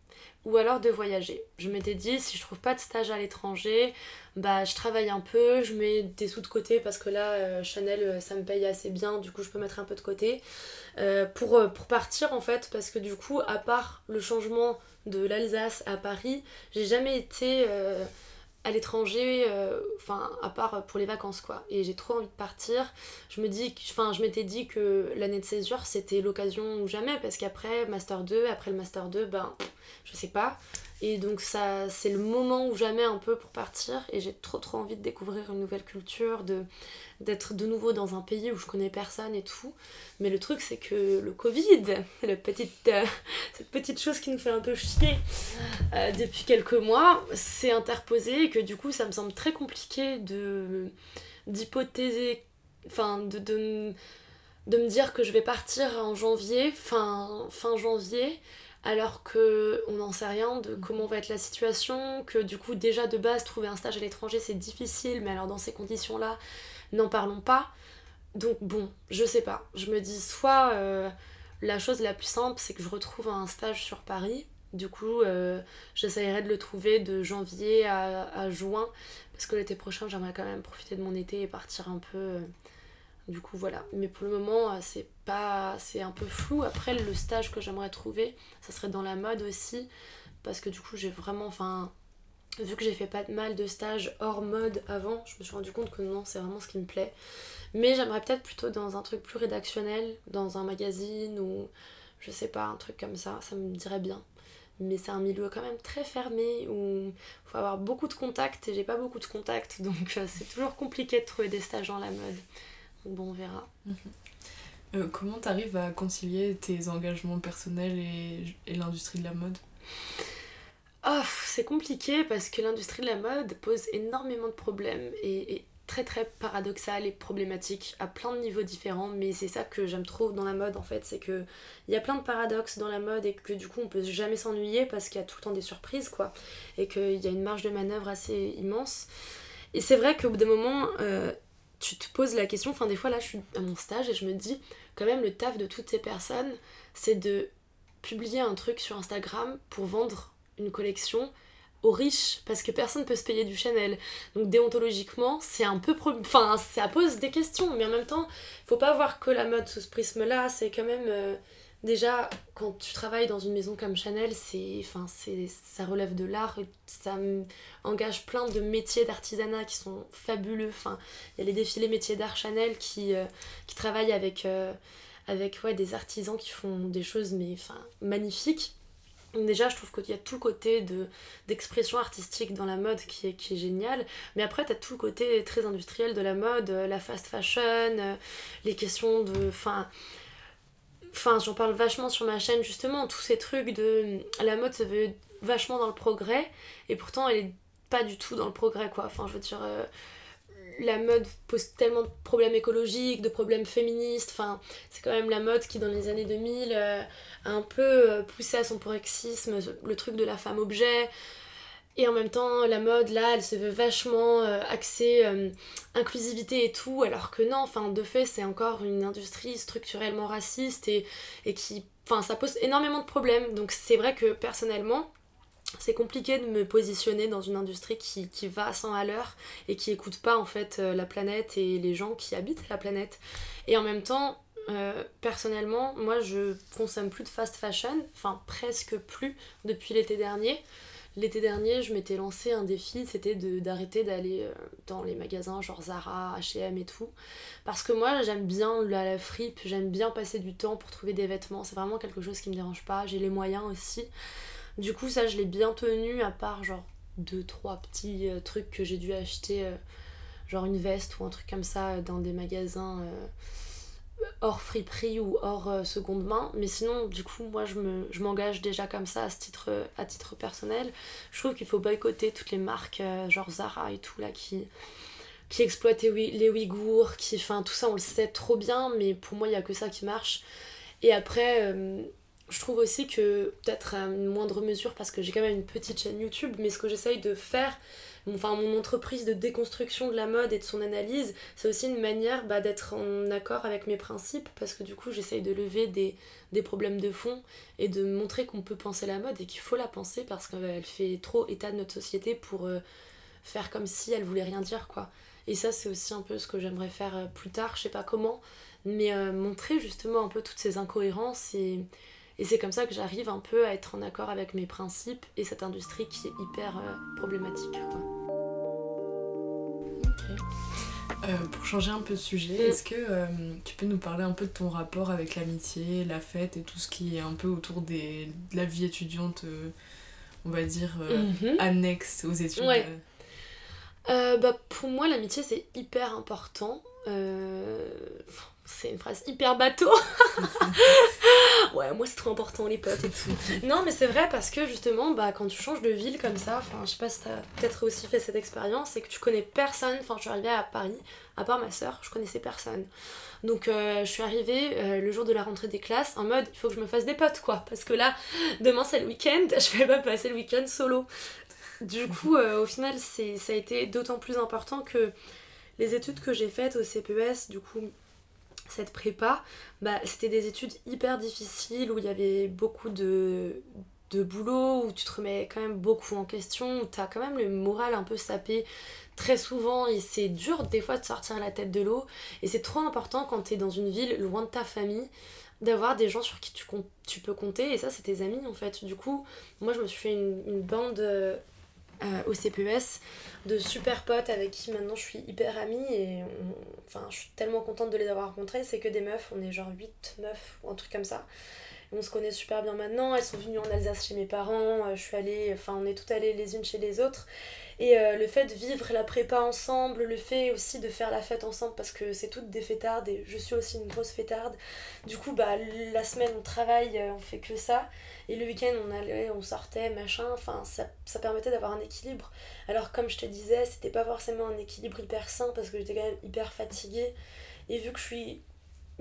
ou alors de voyager. Je m'étais dit, si je trouve pas de stage à l'étranger, bah je travaille un peu, je mets des sous de côté parce que là, euh, Chanel, euh, ça me paye assez bien, du coup je peux mettre un peu de côté. Euh, pour, pour partir en fait, parce que du coup, à part le changement de l'Alsace à Paris, j'ai jamais été à l'étranger, euh, enfin à part pour les vacances quoi. Et j'ai trop envie de partir. Je me dis, enfin je m'étais dit que l'année de césure c'était l'occasion ou jamais parce qu'après master 2, après le master 2, ben je sais pas. Et donc ça c'est le moment ou jamais un peu pour partir et j'ai trop trop envie de découvrir une nouvelle culture, de d'être de nouveau dans un pays où je connais personne et tout. Mais le truc c'est que le Covid, petite, euh, cette petite chose qui nous fait un peu chier euh, depuis quelques mois, s'est interposé et que du coup ça me semble très compliqué de d'hypothéser, enfin de, de, de me dire que je vais partir en janvier, fin, fin janvier, alors que on n'en sait rien de mm. comment va être la situation, que du coup déjà de base trouver un stage à l'étranger c'est difficile, mais alors dans ces conditions là, n'en parlons pas. Donc bon, je sais pas. Je me dis soit euh, la chose la plus simple c'est que je retrouve un stage sur Paris. Du coup, euh, j'essayerai de le trouver de janvier à, juin. Parce que l'été prochain, j'aimerais quand même profiter de mon été et partir un peu. Euh, du coup, voilà. Mais pour le moment, c'est pas. C'est un peu flou. Après, le stage que j'aimerais trouver, ça serait dans la mode aussi. Parce que du coup, j'ai vraiment. Enfin, vu que j'ai fait pas mal de stages hors mode avant, je me suis rendu compte que non, c'est vraiment ce qui me plaît. Mais j'aimerais peut-être plutôt dans un truc plus rédactionnel, dans un magazine ou je sais pas, un truc comme ça, ça me dirait bien. Mais c'est un milieu quand même très fermé où il faut avoir beaucoup de contacts et j'ai pas beaucoup de contacts donc euh, c'est toujours compliqué de trouver des stages dans la mode. Bon, on verra. Mhm. Euh, comment t'arrives à concilier tes engagements personnels et l'industrie de la mode? Oh, c'est compliqué parce que l'industrie de la mode pose énormément de problèmes et est très très paradoxale et problématique à plein de niveaux différents. Mais c'est ça que j'aime trop dans la mode en fait. C'est que il y a plein de paradoxes dans la mode et que du coup on peut jamais s'ennuyer parce qu'il y a tout le temps des surprises quoi. Et qu'il y a une marge de manœuvre assez immense. Et c'est vrai qu'au bout d'un moment euh, tu te poses la question enfin des fois là je suis à mon stage et je me dis quand même le taf de toutes ces personnes c'est de publier un truc sur Instagram pour vendre une collection aux riches parce que personne peut se payer du Chanel. Donc déontologiquement, c'est un peu enfin ça pose des questions mais en même temps, faut pas voir que la mode sous ce prisme-là, c'est quand même euh, déjà quand tu travailles dans une maison comme Chanel, c'est enfin c'est ça relève de l'art ça engage plein de métiers d'artisanat qui sont fabuleux. Enfin, il y a les défilés métiers d'art Chanel qui euh, qui travaillent avec euh, avec ouais, des artisans qui font des choses mais enfin magnifiques Déjà, je trouve qu'il y a tout le côté de, d'expression artistique dans la mode qui est, qui est génial. Mais après, tu as tout le côté très industriel de la mode, euh, la fast fashion, les questions de. Enfin, enfin j'en parle vachement sur ma chaîne justement, tous ces trucs de. La mode se veut vachement dans le progrès, et pourtant, elle est pas du tout dans le progrès, quoi. Enfin, je veux dire. Euh, la mode pose tellement de problèmes écologiques, de problèmes féministes. Enfin, c'est quand même la mode qui, dans les années 2000, euh, a un peu euh, poussé à son paroxysme le truc de la femme objet. Et en même temps, la mode, là, elle se veut vachement euh, axée inclusivité et tout, alors que non, enfin, de fait, c'est encore une industrie structurellement raciste et, et qui. Enfin, ça pose énormément de problèmes. Donc, c'est vrai que personnellement, c'est compliqué de me positionner dans une industrie qui, va à 100 à l'heure et qui écoute pas en fait euh, la planète et les gens qui habitent la planète. Et en même temps, euh, personnellement, moi je consomme plus de fast fashion, enfin presque plus depuis l'été dernier. L'été dernier, je m'étais lancé un défi, c'était d'arrêter d'aller euh, dans les magasins genre Zara, HM et tout. Parce que moi, j'aime bien la, la fripe, j'aime bien passer du temps pour trouver des vêtements. C'est vraiment quelque chose qui me dérange pas. J'ai les moyens aussi. Du coup, ça, je l'ai bien tenu, à part genre deux, trois petits euh, trucs que j'ai dû acheter, euh, genre une veste ou un truc comme ça dans des magasins hors friperie ou hors euh, seconde main. Mais sinon, du coup, moi, je m'engage déjà comme ça à, ce titre, à titre personnel. Je trouve qu'il faut boycotter toutes les marques, euh, genre Zara et tout, là, qui, qui exploitaient les Ouïghours, qui, enfin, tout ça, on le sait trop bien, mais pour moi, il n'y a que ça qui marche. Et après, euh, je trouve aussi que, peut-être à une moindre mesure, parce que j'ai quand même une petite chaîne YouTube, mais ce que j'essaye de faire, enfin mon entreprise de déconstruction de la mode et de son analyse, c'est aussi une manière bah, d'être en accord avec mes principes parce que du coup j'essaye de lever des, problèmes de fond et de montrer qu'on peut penser la mode et qu'il faut la penser parce qu'elle fait trop état de notre société pour euh, faire comme si elle voulait rien dire quoi. Et ça c'est aussi un peu ce que j'aimerais faire euh, plus tard, je sais pas comment, mais euh, montrer justement un peu toutes ces incohérences et et c'est comme ça que j'arrive un peu à être en accord avec mes principes et cette industrie qui est hyper euh, problématique. Euh, pour changer un peu de sujet, mm. est-ce que euh, tu peux nous parler un peu de ton rapport avec l'amitié, la fête et tout ce qui est un peu autour des, de la vie étudiante, on va dire, mm-hmm. annexe aux études? Ouais. bah, Pour moi, l'amitié, c'est hyper important c'est une phrase hyper bateau. ouais, moi c'est trop important les potes et tout. non, mais c'est vrai parce que justement, bah, quand tu changes de ville comme ça, enfin, je sais pas si t'as peut-être aussi fait cette expérience, c'est que tu connais personne. Enfin, je suis arrivée à Paris, à part ma soeur, je connaissais personne. Donc, euh, je suis arrivée euh, le jour de la rentrée des classes en mode il faut que je me fasse des potes quoi. Parce que là, demain c'est le week-end, je vais pas passer le week-end solo. Du coup, euh, au final, ça a été d'autant plus important que les études que j'ai faites au CPES, du coup, cette prépa, bah, c'était des études hyper difficiles où il y avait beaucoup de, de boulot, où tu te remets quand même beaucoup en question, où tu as quand même le moral un peu sapé très souvent et c'est dur des fois de sortir la tête de l'eau. Et c'est trop important quand tu es dans une ville loin de ta famille d'avoir des gens sur qui tu, tu peux compter et ça c'est tes amis en fait. Du coup, moi je me suis fait une, bande euh, au CPES de super potes avec qui maintenant je suis hyper amie et enfin je suis tellement contente de les avoir rencontrés. C'est que des meufs on est genre 8 meufs ou un truc comme ça on se connaît super bien maintenant elles sont venues en Alsace chez mes parents euh, je suis allée enfin on est toutes allées les unes chez les autres et euh, le fait de vivre la prépa ensemble, le fait aussi de faire la fête ensemble parce que c'est toutes des fêtardes et je suis aussi une grosse fêtarde. Du coup, bah, la semaine on travaille, on fait que ça. Et le week-end, on allait, on sortait, machin. Enfin, ça, ça permettait d'avoir un équilibre. Alors, comme je te disais, c'était pas forcément un équilibre hyper sain parce que j'étais quand même hyper fatiguée. Et vu que je suis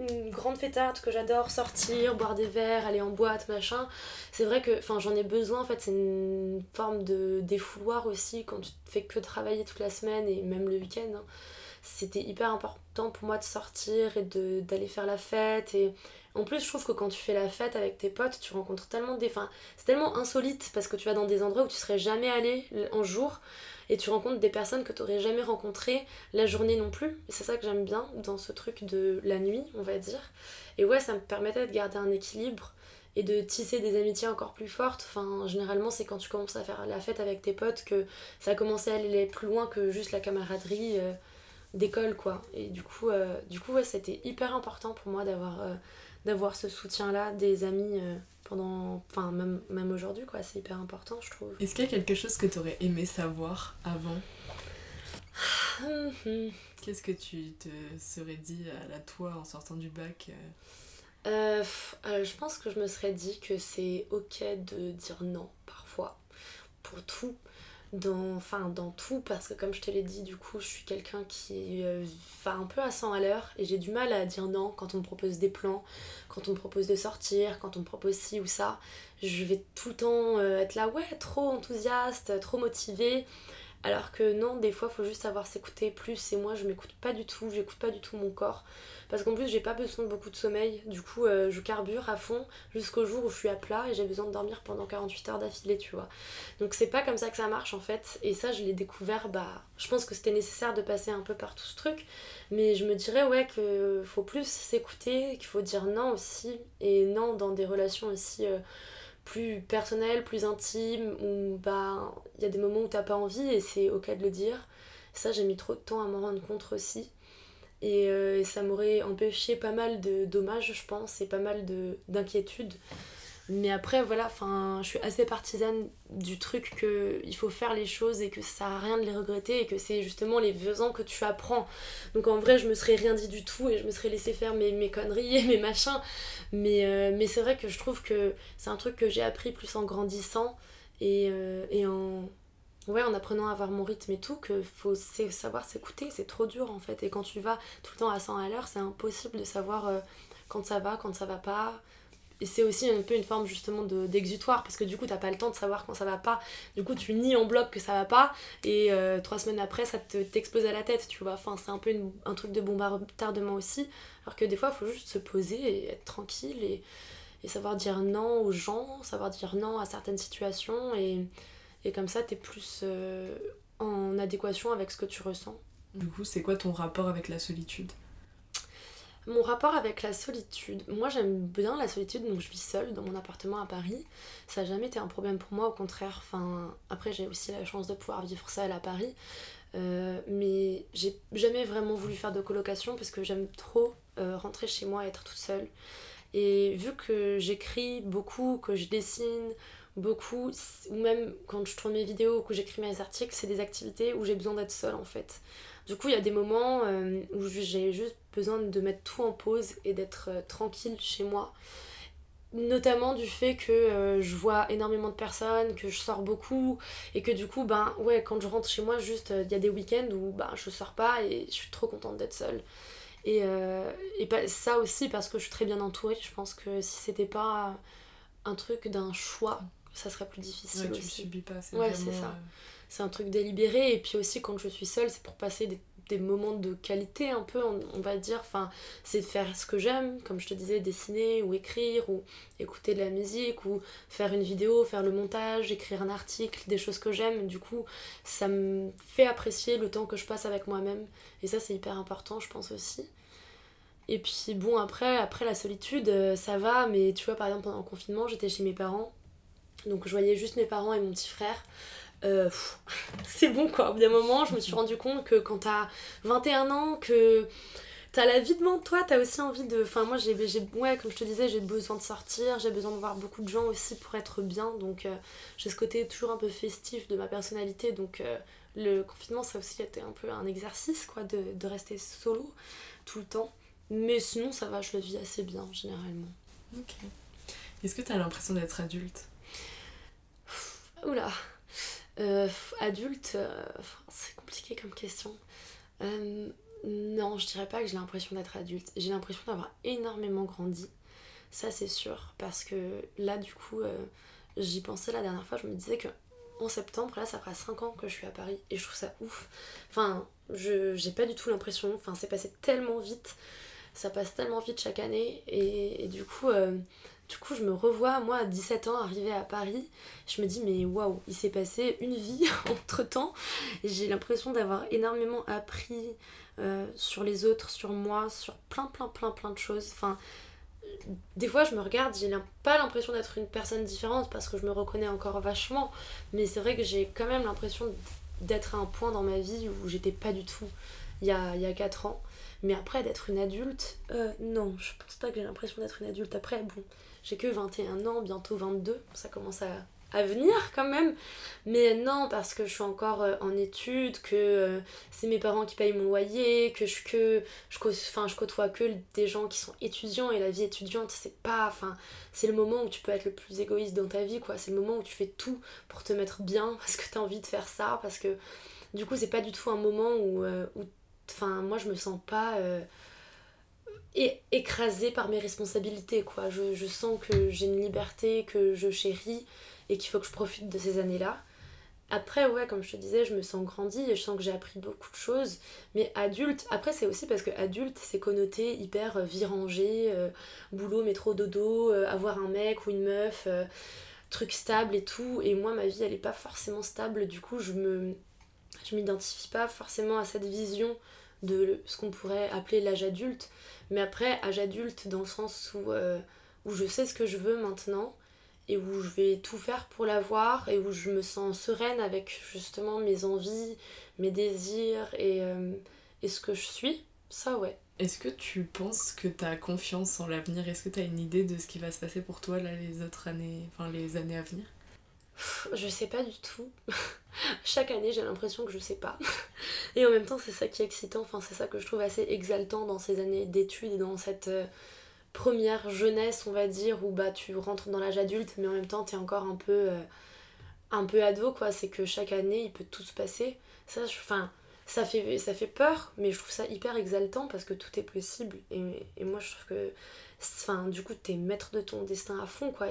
une grande fêtarde, que j'adore sortir, boire des verres, aller en boîte, machin, c'est vrai que j'en ai besoin. En fait, c'est une forme de défouloir aussi quand tu fais que travailler toute la semaine et même le week-end. Hein. C'était hyper important pour moi de sortir et d'aller faire la fête et en plus, je trouve que quand tu fais la fête avec tes potes, tu rencontres tellement des. C'est tellement insolite parce que tu vas dans des endroits où tu serais jamais allé en jour et tu rencontres des personnes que tu n'aurais jamais rencontrées la journée non plus. Et c'est ça que j'aime bien dans ce truc de la nuit, on va dire. Et ouais, ça me permettait de garder un équilibre et de tisser des amitiés encore plus fortes. Enfin, généralement, c'est quand tu commences à faire la fête avec tes potes que ça a commencé à aller plus loin que juste la camaraderie euh, d'école, quoi. Et du coup, euh, du coup c'était hyper important pour moi d'avoir. Euh, ce soutien-là des amis pendant. Enfin, même, même aujourd'hui, quoi. C'est hyper important, je trouve. Est-ce qu'il y a quelque chose que tu aurais aimé savoir avant? Qu'est-ce que tu te serais dit à la toi en sortant du bac euh, euh, Je pense que je me serais dit que c'est ok de dire non parfois pour tout dans, enfin, dans tout parce que comme je te l'ai dit du coup je suis quelqu'un qui euh, va un peu à 100 à l'heure et j'ai du mal à dire non quand on me propose des plans, quand on me propose de sortir, quand on me propose ci ou ça. Je vais tout le temps euh, être là ouais trop enthousiaste, trop motivée Alors que non, des fois, il faut juste savoir s'écouter plus. Et moi, je m'écoute pas du tout, j'écoute pas du tout mon corps. Parce qu'en plus, j'ai pas besoin de beaucoup de sommeil. Du coup, euh, je carbure à fond jusqu'au jour où je suis à plat et j'ai besoin de dormir pendant 48 heures d'affilée, tu vois. Donc, c'est pas comme ça que ça marche en fait. Et ça, je l'ai découvert, bah, je pense que c'était nécessaire de passer un peu par tout ce truc. Mais je me dirais, ouais, qu'il faut plus s'écouter, qu'il faut dire non aussi. Et non dans des relations aussi. Euh, plus personnel, plus intime, où bah il y a des moments où t'as pas envie et c'est ok de le dire. Ça, j'ai mis trop de temps à m'en rendre compte aussi. Et, euh, ça m'aurait empêché pas mal de dommages, je pense, et pas mal d'inquiétudes. Mais après, voilà, enfin, je suis assez partisane du truc qu'il faut faire les choses et que ça a rien de les regretter et que c'est justement les faisant que tu apprends. Donc en vrai, je me serais rien dit du tout et je me serais laissé faire mes, mes conneries et mes machins. Mais, euh, mais c'est vrai que je trouve que c'est un truc que j'ai appris plus en grandissant et, euh, et en, ouais, en apprenant à avoir mon rythme et tout, qu'il faut savoir s'écouter. C'est trop dur en fait. Et quand tu vas tout le temps à 100 à l'heure, c'est impossible de savoir euh, quand ça va, quand ça va pas et c'est aussi un peu une forme justement d'exutoire parce que du coup t'as pas le temps de savoir quand ça va pas. Du coup tu nies en bloc que ça va pas et euh, trois semaines après ça t'explose à la tête tu vois. Enfin c'est un peu un truc de bombardement aussi. Alors que des fois il faut juste se poser et être tranquille et, savoir dire non aux gens savoir dire non à certaines situations et, et comme ça t'es plus euh, en adéquation avec ce que tu ressens. Du coup c'est quoi ton rapport avec la solitude? Mon rapport avec la solitude. Moi, j'aime bien la solitude, donc je vis seule dans mon appartement à Paris. Ça n'a jamais été un problème pour moi, au contraire. Enfin, après, j'ai aussi la chance de pouvoir vivre seule à Paris. Euh, mais j'ai jamais vraiment voulu faire de colocation parce que j'aime trop euh, rentrer chez moi et être toute seule. Et vu que j'écris beaucoup, que je dessine beaucoup, ou même quand je tourne mes vidéos ou que j'écris mes articles, c'est des activités où j'ai besoin d'être seule en fait. Du coup, il y a des moments euh, où j'ai juste besoin de mettre tout en pause et d'être euh, tranquille chez moi. Notamment du fait que euh, je vois énormément de personnes, que je sors beaucoup et que du coup, ben ouais, quand je rentre chez moi, juste il y a des week-ends où ben, je sors pas et je suis trop contente d'être seule. Et, et ça aussi parce que je suis très bien entourée. Je pense que si c'était pas un truc d'un choix, ça serait plus difficile. Ouais, tu aussi. subis pas, c'est Ouais, ça c'est un truc délibéré. Et puis aussi, quand je suis seule, c'est pour passer des, moments de qualité, un peu, on, va dire. Enfin, c'est de faire ce que j'aime, comme je te disais, dessiner ou écrire ou écouter de la musique ou faire une vidéo, faire le montage, écrire un article, des choses que j'aime. Du coup, ça me fait apprécier le temps que je passe avec moi-même. Et ça, c'est hyper important, je pense aussi. Et puis bon, après, après la solitude, euh, ça va, mais tu vois, par exemple, pendant le confinement, j'étais chez mes parents. Donc je voyais juste mes parents et mon petit frère. Euh, c'est bon quoi. Au bout d'un moment, je me suis rendu compte que quand t'as 21 ans, que t'as la vie devant toi, t'as aussi envie de. Enfin, moi, j'ai, ouais, comme je te disais, j'ai besoin de sortir, j'ai besoin de voir beaucoup de gens aussi pour être bien. Donc, euh, j'ai ce côté toujours un peu festif de ma personnalité. Donc, euh, le confinement, ça aussi été un peu un exercice quoi, de, de rester solo tout le temps. Mais sinon, ça va, je le vis assez bien généralement. Ok. Est-ce que t'as l'impression d'être adulte? Oula, euh, adulte, euh, c'est compliqué comme question. Euh, non, je dirais pas que j'ai l'impression d'être adulte. J'ai l'impression d'avoir énormément grandi. Ça, c'est sûr. Parce que là, du coup, j'y pensais la dernière fois. Je me disais que en septembre, là, ça fera 5 ans que je suis à Paris. Et je trouve ça ouf. Enfin, je j'ai pas du tout l'impression. Enfin, c'est passé tellement vite. Ça passe tellement vite chaque année. Et, et du coup, du coup, je me revois, moi, à 17 ans, arrivée à Paris. Je me dis, mais waouh, il s'est passé une vie entre temps. J'ai l'impression d'avoir énormément appris euh, sur les autres, sur moi, sur plein, plein, plein, plein de choses. Enfin, des fois, je me regarde, j'ai pas l'impression d'être une personne différente parce que je me reconnais encore vachement. Mais c'est vrai que j'ai quand même l'impression d'être à un point dans ma vie où j'étais pas du tout il y a, il y a 4 ans. Mais après, d'être une adulte, euh, non, je pense pas que j'ai l'impression d'être une adulte. Après, bon, j'ai que 21 ans, bientôt 22, ça commence à, venir quand même. Mais non, parce que je suis encore euh, en études, que euh, c'est mes parents qui payent mon loyer, que je, que, je, je côtoie que des gens qui sont étudiants et la vie étudiante, c'est pas. C'est le moment où tu peux être le plus égoïste dans ta vie, quoi. C'est le moment où tu fais tout pour te mettre bien parce que t'as envie de faire ça, parce que du coup, c'est pas du tout un moment où. Euh, où moi, je me sens pas et écrasée par mes responsabilités quoi je, sens que j'ai une liberté que je chéris et qu'il faut que je profite de ces années là Après, ouais, comme je te disais, je me sens grandi et je sens que j'ai appris beaucoup de choses. Mais adulte, après, c'est aussi parce que adulte, c'est connoté hyper euh, vie rangée, euh, boulot, métro, dodo, euh, avoir un mec ou une meuf, truc stable et tout. Et moi, ma vie, elle est pas forcément stable. Du coup, je me. Je m'identifie pas forcément à cette vision de ce qu'on pourrait appeler l'âge adulte. Mais après, âge adulte, dans le sens où, où je sais ce que je veux maintenant et où je vais tout faire pour l'avoir et où je me sens sereine avec justement mes envies, mes désirs et, euh, et ce que je suis. Ça, ouais. Est-ce que tu penses que tu as confiance en l'avenir? Est-ce que tu as une idée de ce qui va se passer pour toi là les autres années, enfin les années à venir? Je sais pas du tout. Chaque année, j'ai l'impression que je sais pas. Et en même temps, c'est ça qui est excitant, enfin c'est ça que je trouve assez exaltant dans ces années d'études et dans cette euh, première jeunesse, on va dire, où bah tu rentres dans l'âge adulte, mais en même temps tu es encore un peu, euh, un peu ado, quoi. C'est que chaque année, il peut tout se passer. Ça, enfin, ça fait, ça fait peur, mais je trouve ça hyper exaltant parce que tout est possible. Et, moi, je trouve que, enfin, du coup, t'es maître de ton destin à fond, quoi.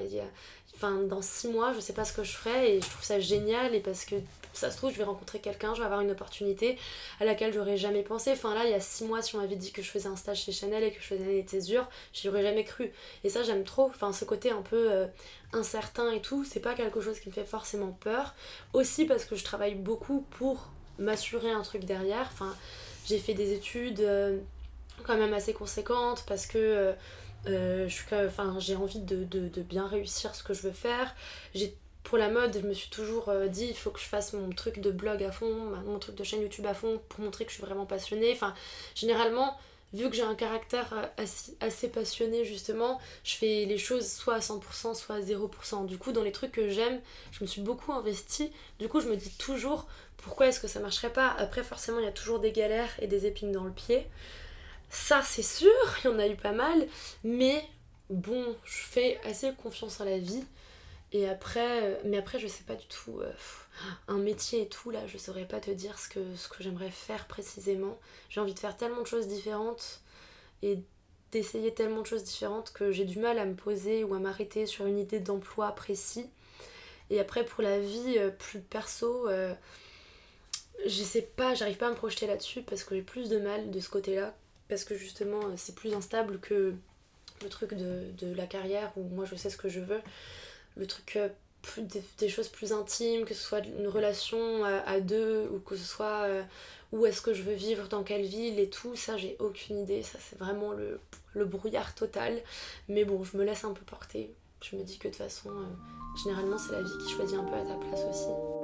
Enfin, dans six mois, je sais pas ce que je ferai et je trouve ça génial et parce que ça se trouve, je vais rencontrer quelqu'un, je vais avoir une opportunité à laquelle j'aurais jamais pensé. Enfin là, il y a six mois, si on m'avait dit que je faisais un stage chez Chanel et que je faisais une année de césure, j'y aurais jamais cru. Et ça, j'aime trop. Enfin, ce côté un peu euh, incertain et tout, c'est pas quelque chose qui me fait forcément peur. Aussi parce que je travaille beaucoup pour m'assurer un truc derrière. Enfin, j'ai fait des études euh, quand même assez conséquentes parce que. Euh, euh, j'ai envie de, bien réussir ce que je veux faire. Pour la mode, je me suis toujours euh, dit il faut que je fasse mon truc de blog à fond, mon truc de chaîne YouTube à fond pour montrer que je suis vraiment passionnée. Enfin, généralement, vu que j'ai un caractère euh, assez, passionné justement, je fais les choses soit à 100%, soit à 0%. Du coup, dans les trucs que j'aime, je me suis beaucoup investie. Du coup, je me dis toujours pourquoi est-ce que ça marcherait pas? Après, forcément, il y a toujours des galères et des épines dans le pied. Ça, c'est sûr, il y en a eu pas mal, mais bon, je fais assez confiance à la vie. Et après, euh, mais après, je sais pas du tout, euh, un métier et tout, là, je saurais pas te dire ce que, j'aimerais faire précisément. J'ai envie de faire tellement de choses différentes et d'essayer tellement de choses différentes que j'ai du mal à me poser ou à m'arrêter sur une idée d'emploi précis. Et après, pour la vie euh, plus perso, je sais pas, j'arrive pas à me projeter là-dessus parce que j'ai plus de mal de ce côté-là parce que justement euh, c'est plus instable que le truc de, la carrière où moi je sais ce que je veux. Le truc euh, des, choses plus intimes, que ce soit une relation euh, à, deux ou que ce soit où est-ce que je veux vivre, dans quelle ville et tout, ça j'ai aucune idée. Ça c'est vraiment le, le, brouillard total. Mais bon, je me laisse un peu porter. Je me dis que de toute façon, généralement c'est la vie qui choisit un peu à ta place aussi.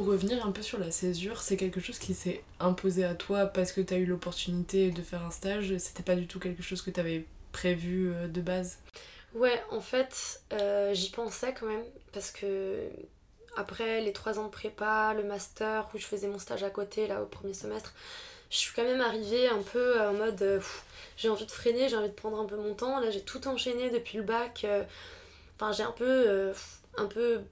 Pour revenir un peu sur la césure, c'est quelque chose qui s'est imposé à toi parce que tu as eu l'opportunité de faire un stage. C'était pas du tout quelque chose que tu avais prévu euh, de base? Ouais, en fait, euh, j'y pensais quand même parce que après les trois ans de prépa, le master où je faisais mon stage à côté là au premier semestre, je suis quand même arrivée un peu en mode euh, j'ai envie de freiner, j'ai envie de prendre un peu mon temps. Là, j'ai tout enchaîné depuis le bac. Enfin, j'ai un peu un peu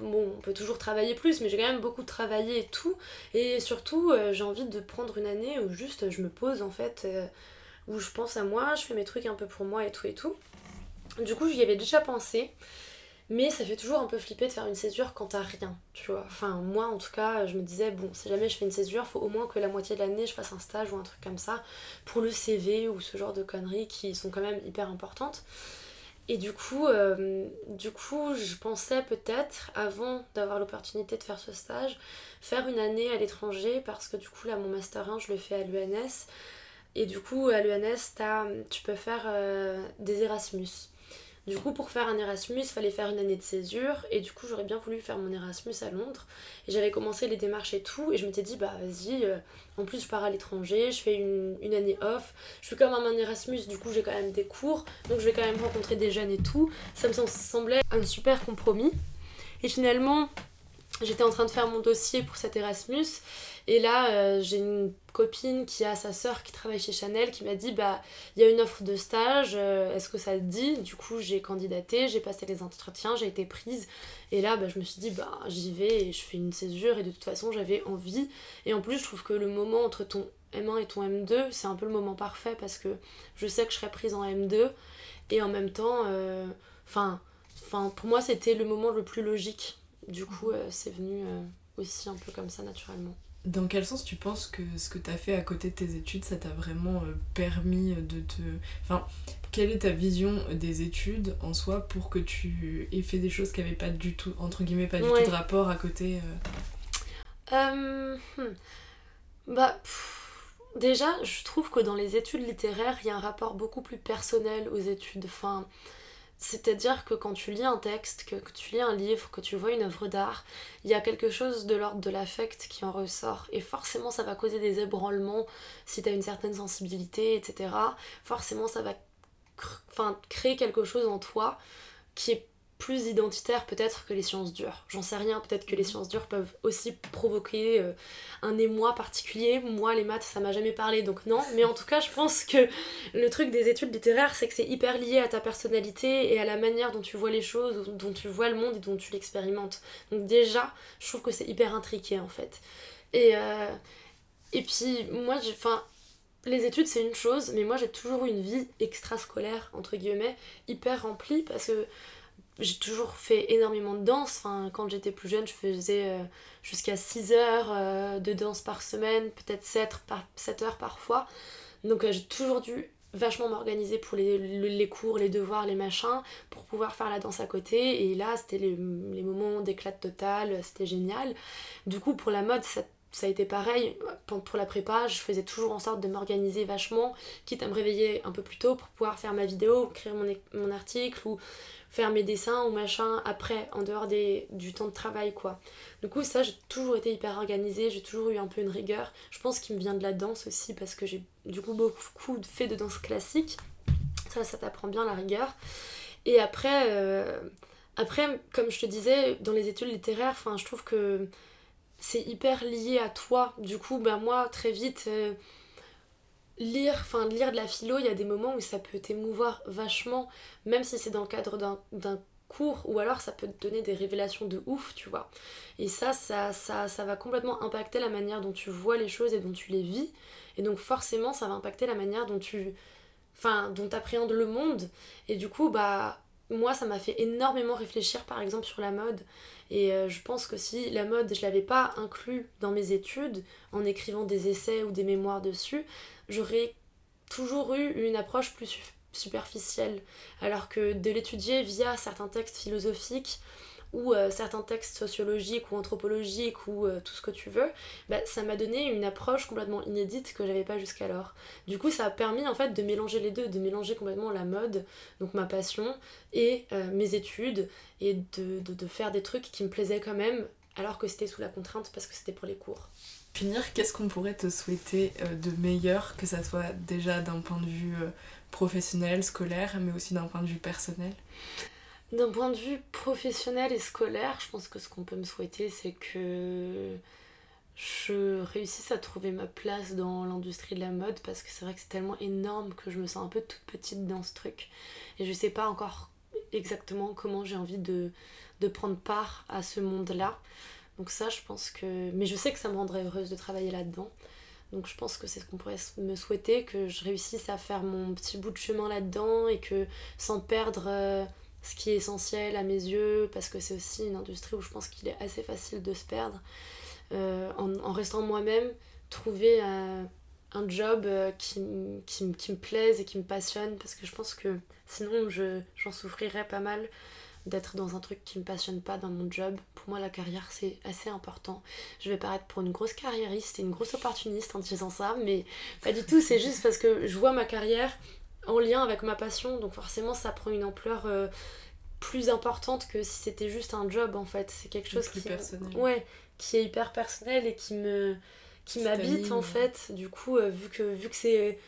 bon on peut toujours travailler plus mais j'ai quand même beaucoup travaillé et tout. Et surtout euh, j'ai envie de prendre une année où juste je me pose en fait euh, où je pense à moi je fais mes trucs un peu pour moi et tout et tout. Du coup j'y avais déjà pensé mais ça fait toujours un peu flipper de faire une césure quand t'as rien tu vois. Enfin moi en tout cas je me disais bon si jamais je fais une césure faut au moins que la moitié de l'année je fasse un stage ou un truc comme ça pour le CV ou ce genre de conneries qui sont quand même hyper importantes et du coup, euh, du coup, je pensais peut-être, avant d'avoir l'opportunité de faire ce stage, faire une année à l'étranger parce que du coup, là, mon Master 1, je le fais à l'UNS. Et du coup, à l'UNS, tu peux faire euh, des Erasmus. Du coup, pour faire un Erasmus, il fallait faire une année de césure. Et du coup, j'aurais bien voulu faire mon Erasmus à Londres. Et j'avais commencé les démarches et tout. Et je m'étais dit, bah vas-y, euh, en plus, je pars à l'étranger, je fais une, une, année off. Je fais quand même un Erasmus, du coup, j'ai quand même des cours. Donc, je vais quand même rencontrer des jeunes et tout. Ça me semblait un super compromis. Et finalement, j'étais en train de faire mon dossier pour cet Erasmus. Et là, euh, j'ai une copine qui a sa sœur qui travaille chez Chanel qui m'a dit bah il y a une offre de stage, euh, est-ce que ça te dit? Du coup, j'ai candidaté, j'ai passé les entretiens, j'ai été prise. Et là, bah, je me suis dit bah j'y vais et je fais une césure et de toute façon, j'avais envie. Et en plus, je trouve que le moment entre ton M1 et ton M2, c'est un peu le moment parfait parce que je sais que je serai prise en M2 et en même temps, euh, enfin pour moi, c'était le moment le plus logique. Du coup, c'est venu aussi un peu comme ça naturellement. Dans quel sens tu penses que ce que tu as fait à côté de tes études, ça t'a vraiment permis de te... Enfin, quelle est ta vision des études en soi pour que tu aies fait des choses qui n'avaient pas du tout, entre guillemets, pas du tout de rapport à côté euh... Hmm. Bah, déjà, je trouve que dans les études littéraires, il y a un rapport beaucoup plus personnel aux études. Enfin, c'est-à-dire que quand tu lis un texte, que, tu lis un livre, que tu vois une œuvre d'art, il y a quelque chose de l'ordre de l'affect qui en ressort. Et forcément, ça va causer des ébranlements si tu as une certaine sensibilité, etc. Forcément, ça va créer quelque chose en toi qui est plus identitaire peut-être que les sciences dures. J'en sais rien, peut-être que les mhm. sciences dures peuvent aussi provoquer euh, un émoi particulier. Moi, les maths, ça m'a jamais parlé, donc non. Mais en tout cas, je pense que le truc des études littéraires, c'est que c'est hyper lié à ta personnalité et à la manière dont tu vois les choses, dont tu vois le monde et dont tu l'expérimentes. Donc déjà, je trouve que c'est hyper intriqué en fait. Et, euh, et puis, moi, enfin, les études c'est une chose, mais moi j'ai toujours eu une vie extrascolaire, entre guillemets, hyper remplie parce que j'ai toujours fait énormément de danse. Enfin, quand j'étais plus jeune, je faisais euh, jusqu'à 6 heures euh, de danse par semaine, peut-être 7, par, 7 heures parfois. Donc euh, j'ai toujours dû vachement m'organiser pour les, les, cours, les devoirs, les machins, pour pouvoir faire la danse à côté. Et là, c'était les, les moments d'éclat total, c'était génial. Du coup, pour la mode, ça ça a été pareil. Pour la prépa, je faisais toujours en sorte de m'organiser vachement, quitte à me réveiller un peu plus tôt pour pouvoir faire ma vidéo, écrire mon, article ou faire mes dessins ou machin après, en dehors du temps de travail, quoi. Du coup, ça, j'ai toujours été hyper organisée, j'ai toujours eu un peu une rigueur. Je pense qu'il me vient de la danse aussi, parce que j'ai du coup beaucoup fait de danse classique. Ça, ça t'apprend bien la rigueur. Et après, euh, après, comme je te disais, dans les études littéraires, je trouve que c'est hyper lié à toi. Du coup, ben moi, très vite, euh, lire, enfin lire de la philo, il y a des moments où ça peut t'émouvoir vachement, même si c'est dans le cadre d'un cours, ou alors ça peut te donner des révélations de ouf, tu vois. Et ça, ça, ça, ça va complètement impacter la manière dont tu vois les choses et dont tu les vis. Et donc forcément, ça va impacter la manière dont tu... Enfin, dont le monde. Et du coup, bah, moi, ça m'a fait énormément réfléchir, par exemple, sur la mode. Et euh, je pense que si la mode, je l'avais pas inclus dans mes études, en écrivant des essais ou des mémoires dessus, j'aurais toujours eu une approche plus superficielle. Alors que de l'étudier via certains textes philosophiques, ou euh, certains textes sociologiques ou anthropologiques ou euh, tout ce que tu veux, bah, ça m'a donné une approche complètement inédite que j'avais pas jusqu'alors. Du coup, ça a permis en fait de mélanger les deux, de mélanger complètement la mode, donc ma passion, et euh, mes études, et de, de, faire des trucs qui me plaisaient quand même, alors que c'était sous la contrainte parce que c'était pour les cours. Finir, qu'est-ce qu'on pourrait te souhaiter de meilleur, que ça soit déjà d'un point de vue professionnel, scolaire, mais aussi d'un point de vue personnel? D'un point de vue professionnel et scolaire, je pense que ce qu'on peut me souhaiter, c'est que je réussisse à trouver ma place dans l'industrie de la mode parce que c'est vrai que c'est tellement énorme que je me sens un peu toute petite dans ce truc. Et je sais pas encore exactement comment j'ai envie de, prendre part à ce monde-là. Donc ça, je pense que... Mais je sais que ça me rendrait heureuse de travailler là-dedans. Donc je pense que c'est ce qu'on pourrait me souhaiter, que je réussisse à faire mon petit bout de chemin là-dedans et que sans perdre... Euh, ce qui est essentiel à mes yeux, parce que c'est aussi une industrie où je pense qu'il est assez facile de se perdre. Euh, en, restant moi-même, trouver un, job euh, qui, qui, me plaise et qui me passionne, parce que je pense que sinon j'en souffrirais pas mal d'être dans un truc qui me passionne pas dans mon job. Pour moi, la carrière, c'est assez important. Je vais paraître pour une grosse carriériste et une grosse opportuniste en disant ça, mais pas du tout. C'est juste parce que je vois ma carrière en lien avec ma passion, donc forcément ça prend une ampleur euh, plus importante que si c'était juste un job en fait. C'est quelque chose qui, ouais, qui est hyper personnel et qui me qui m'habite en fait. Du coup, euh, vu que vu que c'est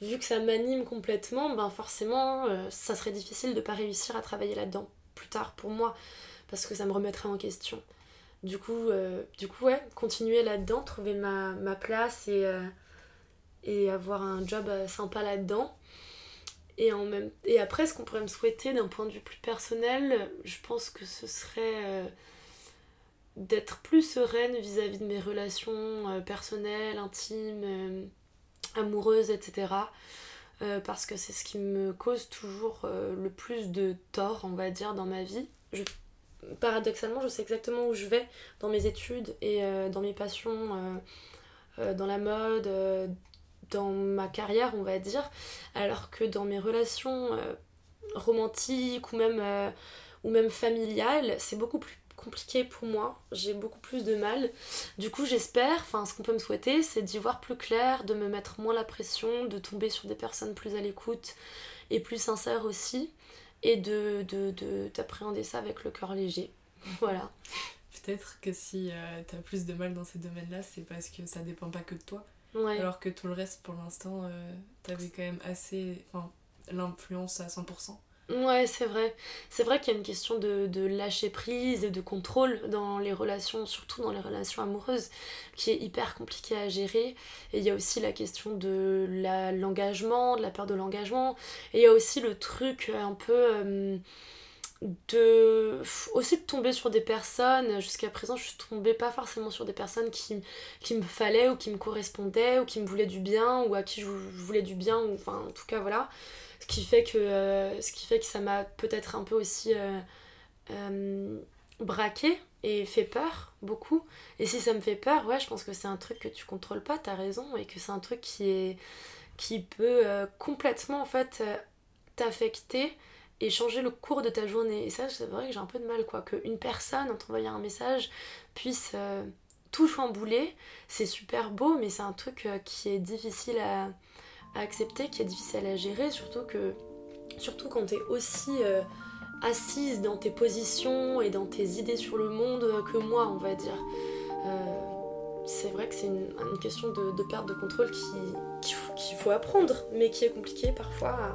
vu que ça m'anime complètement, ben forcément euh, ça serait difficile de pas réussir à travailler là-dedans plus tard pour moi parce que ça me remettrait en question. Du coup, du coup ouais, continuer là-dedans, trouver ma, ma place et, et avoir un job sympa là-dedans et, en même... et après, ce qu'on pourrait me souhaiter d'un point de vue plus personnel, je pense que ce serait euh, d'être plus sereine vis-à-vis de mes relations euh, personnelles, intimes, euh, amoureuses, etc. parce que c'est ce qui me cause toujours le plus de tort, on va dire, dans ma vie. Paradoxalement, je sais exactement où je vais dans mes études et dans mes passions, dans la mode, dans ma carrière, on va dire, alors que dans mes relations romantiques ou même, ou même familiales, c'est beaucoup plus compliqué pour moi, j'ai beaucoup plus de mal. Du coup, j'espère, enfin, ce qu'on peut me souhaiter, c'est d'y voir plus clair, de me mettre moins la pression, de tomber sur des personnes plus à l'écoute et plus sincères aussi, et de, de, t'appréhender ça avec le cœur léger. Voilà. Peut-être que si euh, t'as plus de mal dans ces domaines-là, c'est parce que ça dépend pas que de toi. Alors que tout le reste, pour l'instant, euh, t'avais quand même assez. Enfin, l'influence à 100%. Ouais, c'est vrai. C'est vrai qu'il y a une question de, lâcher prise et de contrôle dans les relations, surtout dans les relations amoureuses, qui est hyper compliquée à gérer. Et il y a aussi la question de l'engagement, de la peur de l'engagement. Et il y a aussi le truc un peu... Euh, de aussi de tomber sur des personnes. Jusqu'à présent je tombée pas forcément sur des personnes qui, me fallaient ou qui me correspondaient ou qui me voulaient du bien ou à qui je voulais du bien ou enfin en tout cas voilà. Ce qui fait que, euh, ce qui fait que ça m'a peut-être un peu aussi euh, euh, braqué et fait peur beaucoup. Et si ça me fait peur, ouais, je pense que c'est un truc que tu contrôles pas, t'as raison, et que c'est un truc qui, est, qui peut complètement en fait t'affecter et changer le cours de ta journée. Et ça, c'est vrai que j'ai un peu de mal, quoi. Qu'une personne, en t'envoyant un message, puisse tout chambouler, c'est super beau, mais c'est un truc qui est difficile à accepter, qui est difficile à gérer, surtout que surtout quand tu es aussi euh, assise dans tes positions et dans tes idées sur le monde que moi, on va dire. Euh, c'est vrai que c'est une, question de, perte de contrôle qu'il qui, faut apprendre, mais qui est compliqué parfois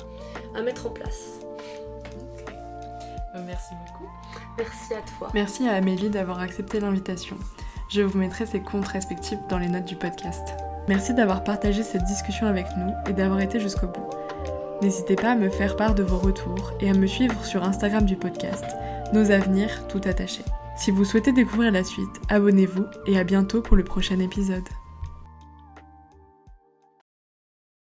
à, mettre en place. Euh, merci beaucoup. Merci à toi. Merci à Amélie d'avoir accepté l'invitation. Je vous mettrai ses comptes respectifs dans les notes du podcast. Merci d'avoir partagé cette discussion avec nous et d'avoir été jusqu'au bout. N'hésitez pas à me faire part de vos retours et à me suivre sur Instagram du podcast, Nos Avenirs tout attachés. Si vous souhaitez découvrir la suite, abonnez-vous et à bientôt pour le prochain épisode.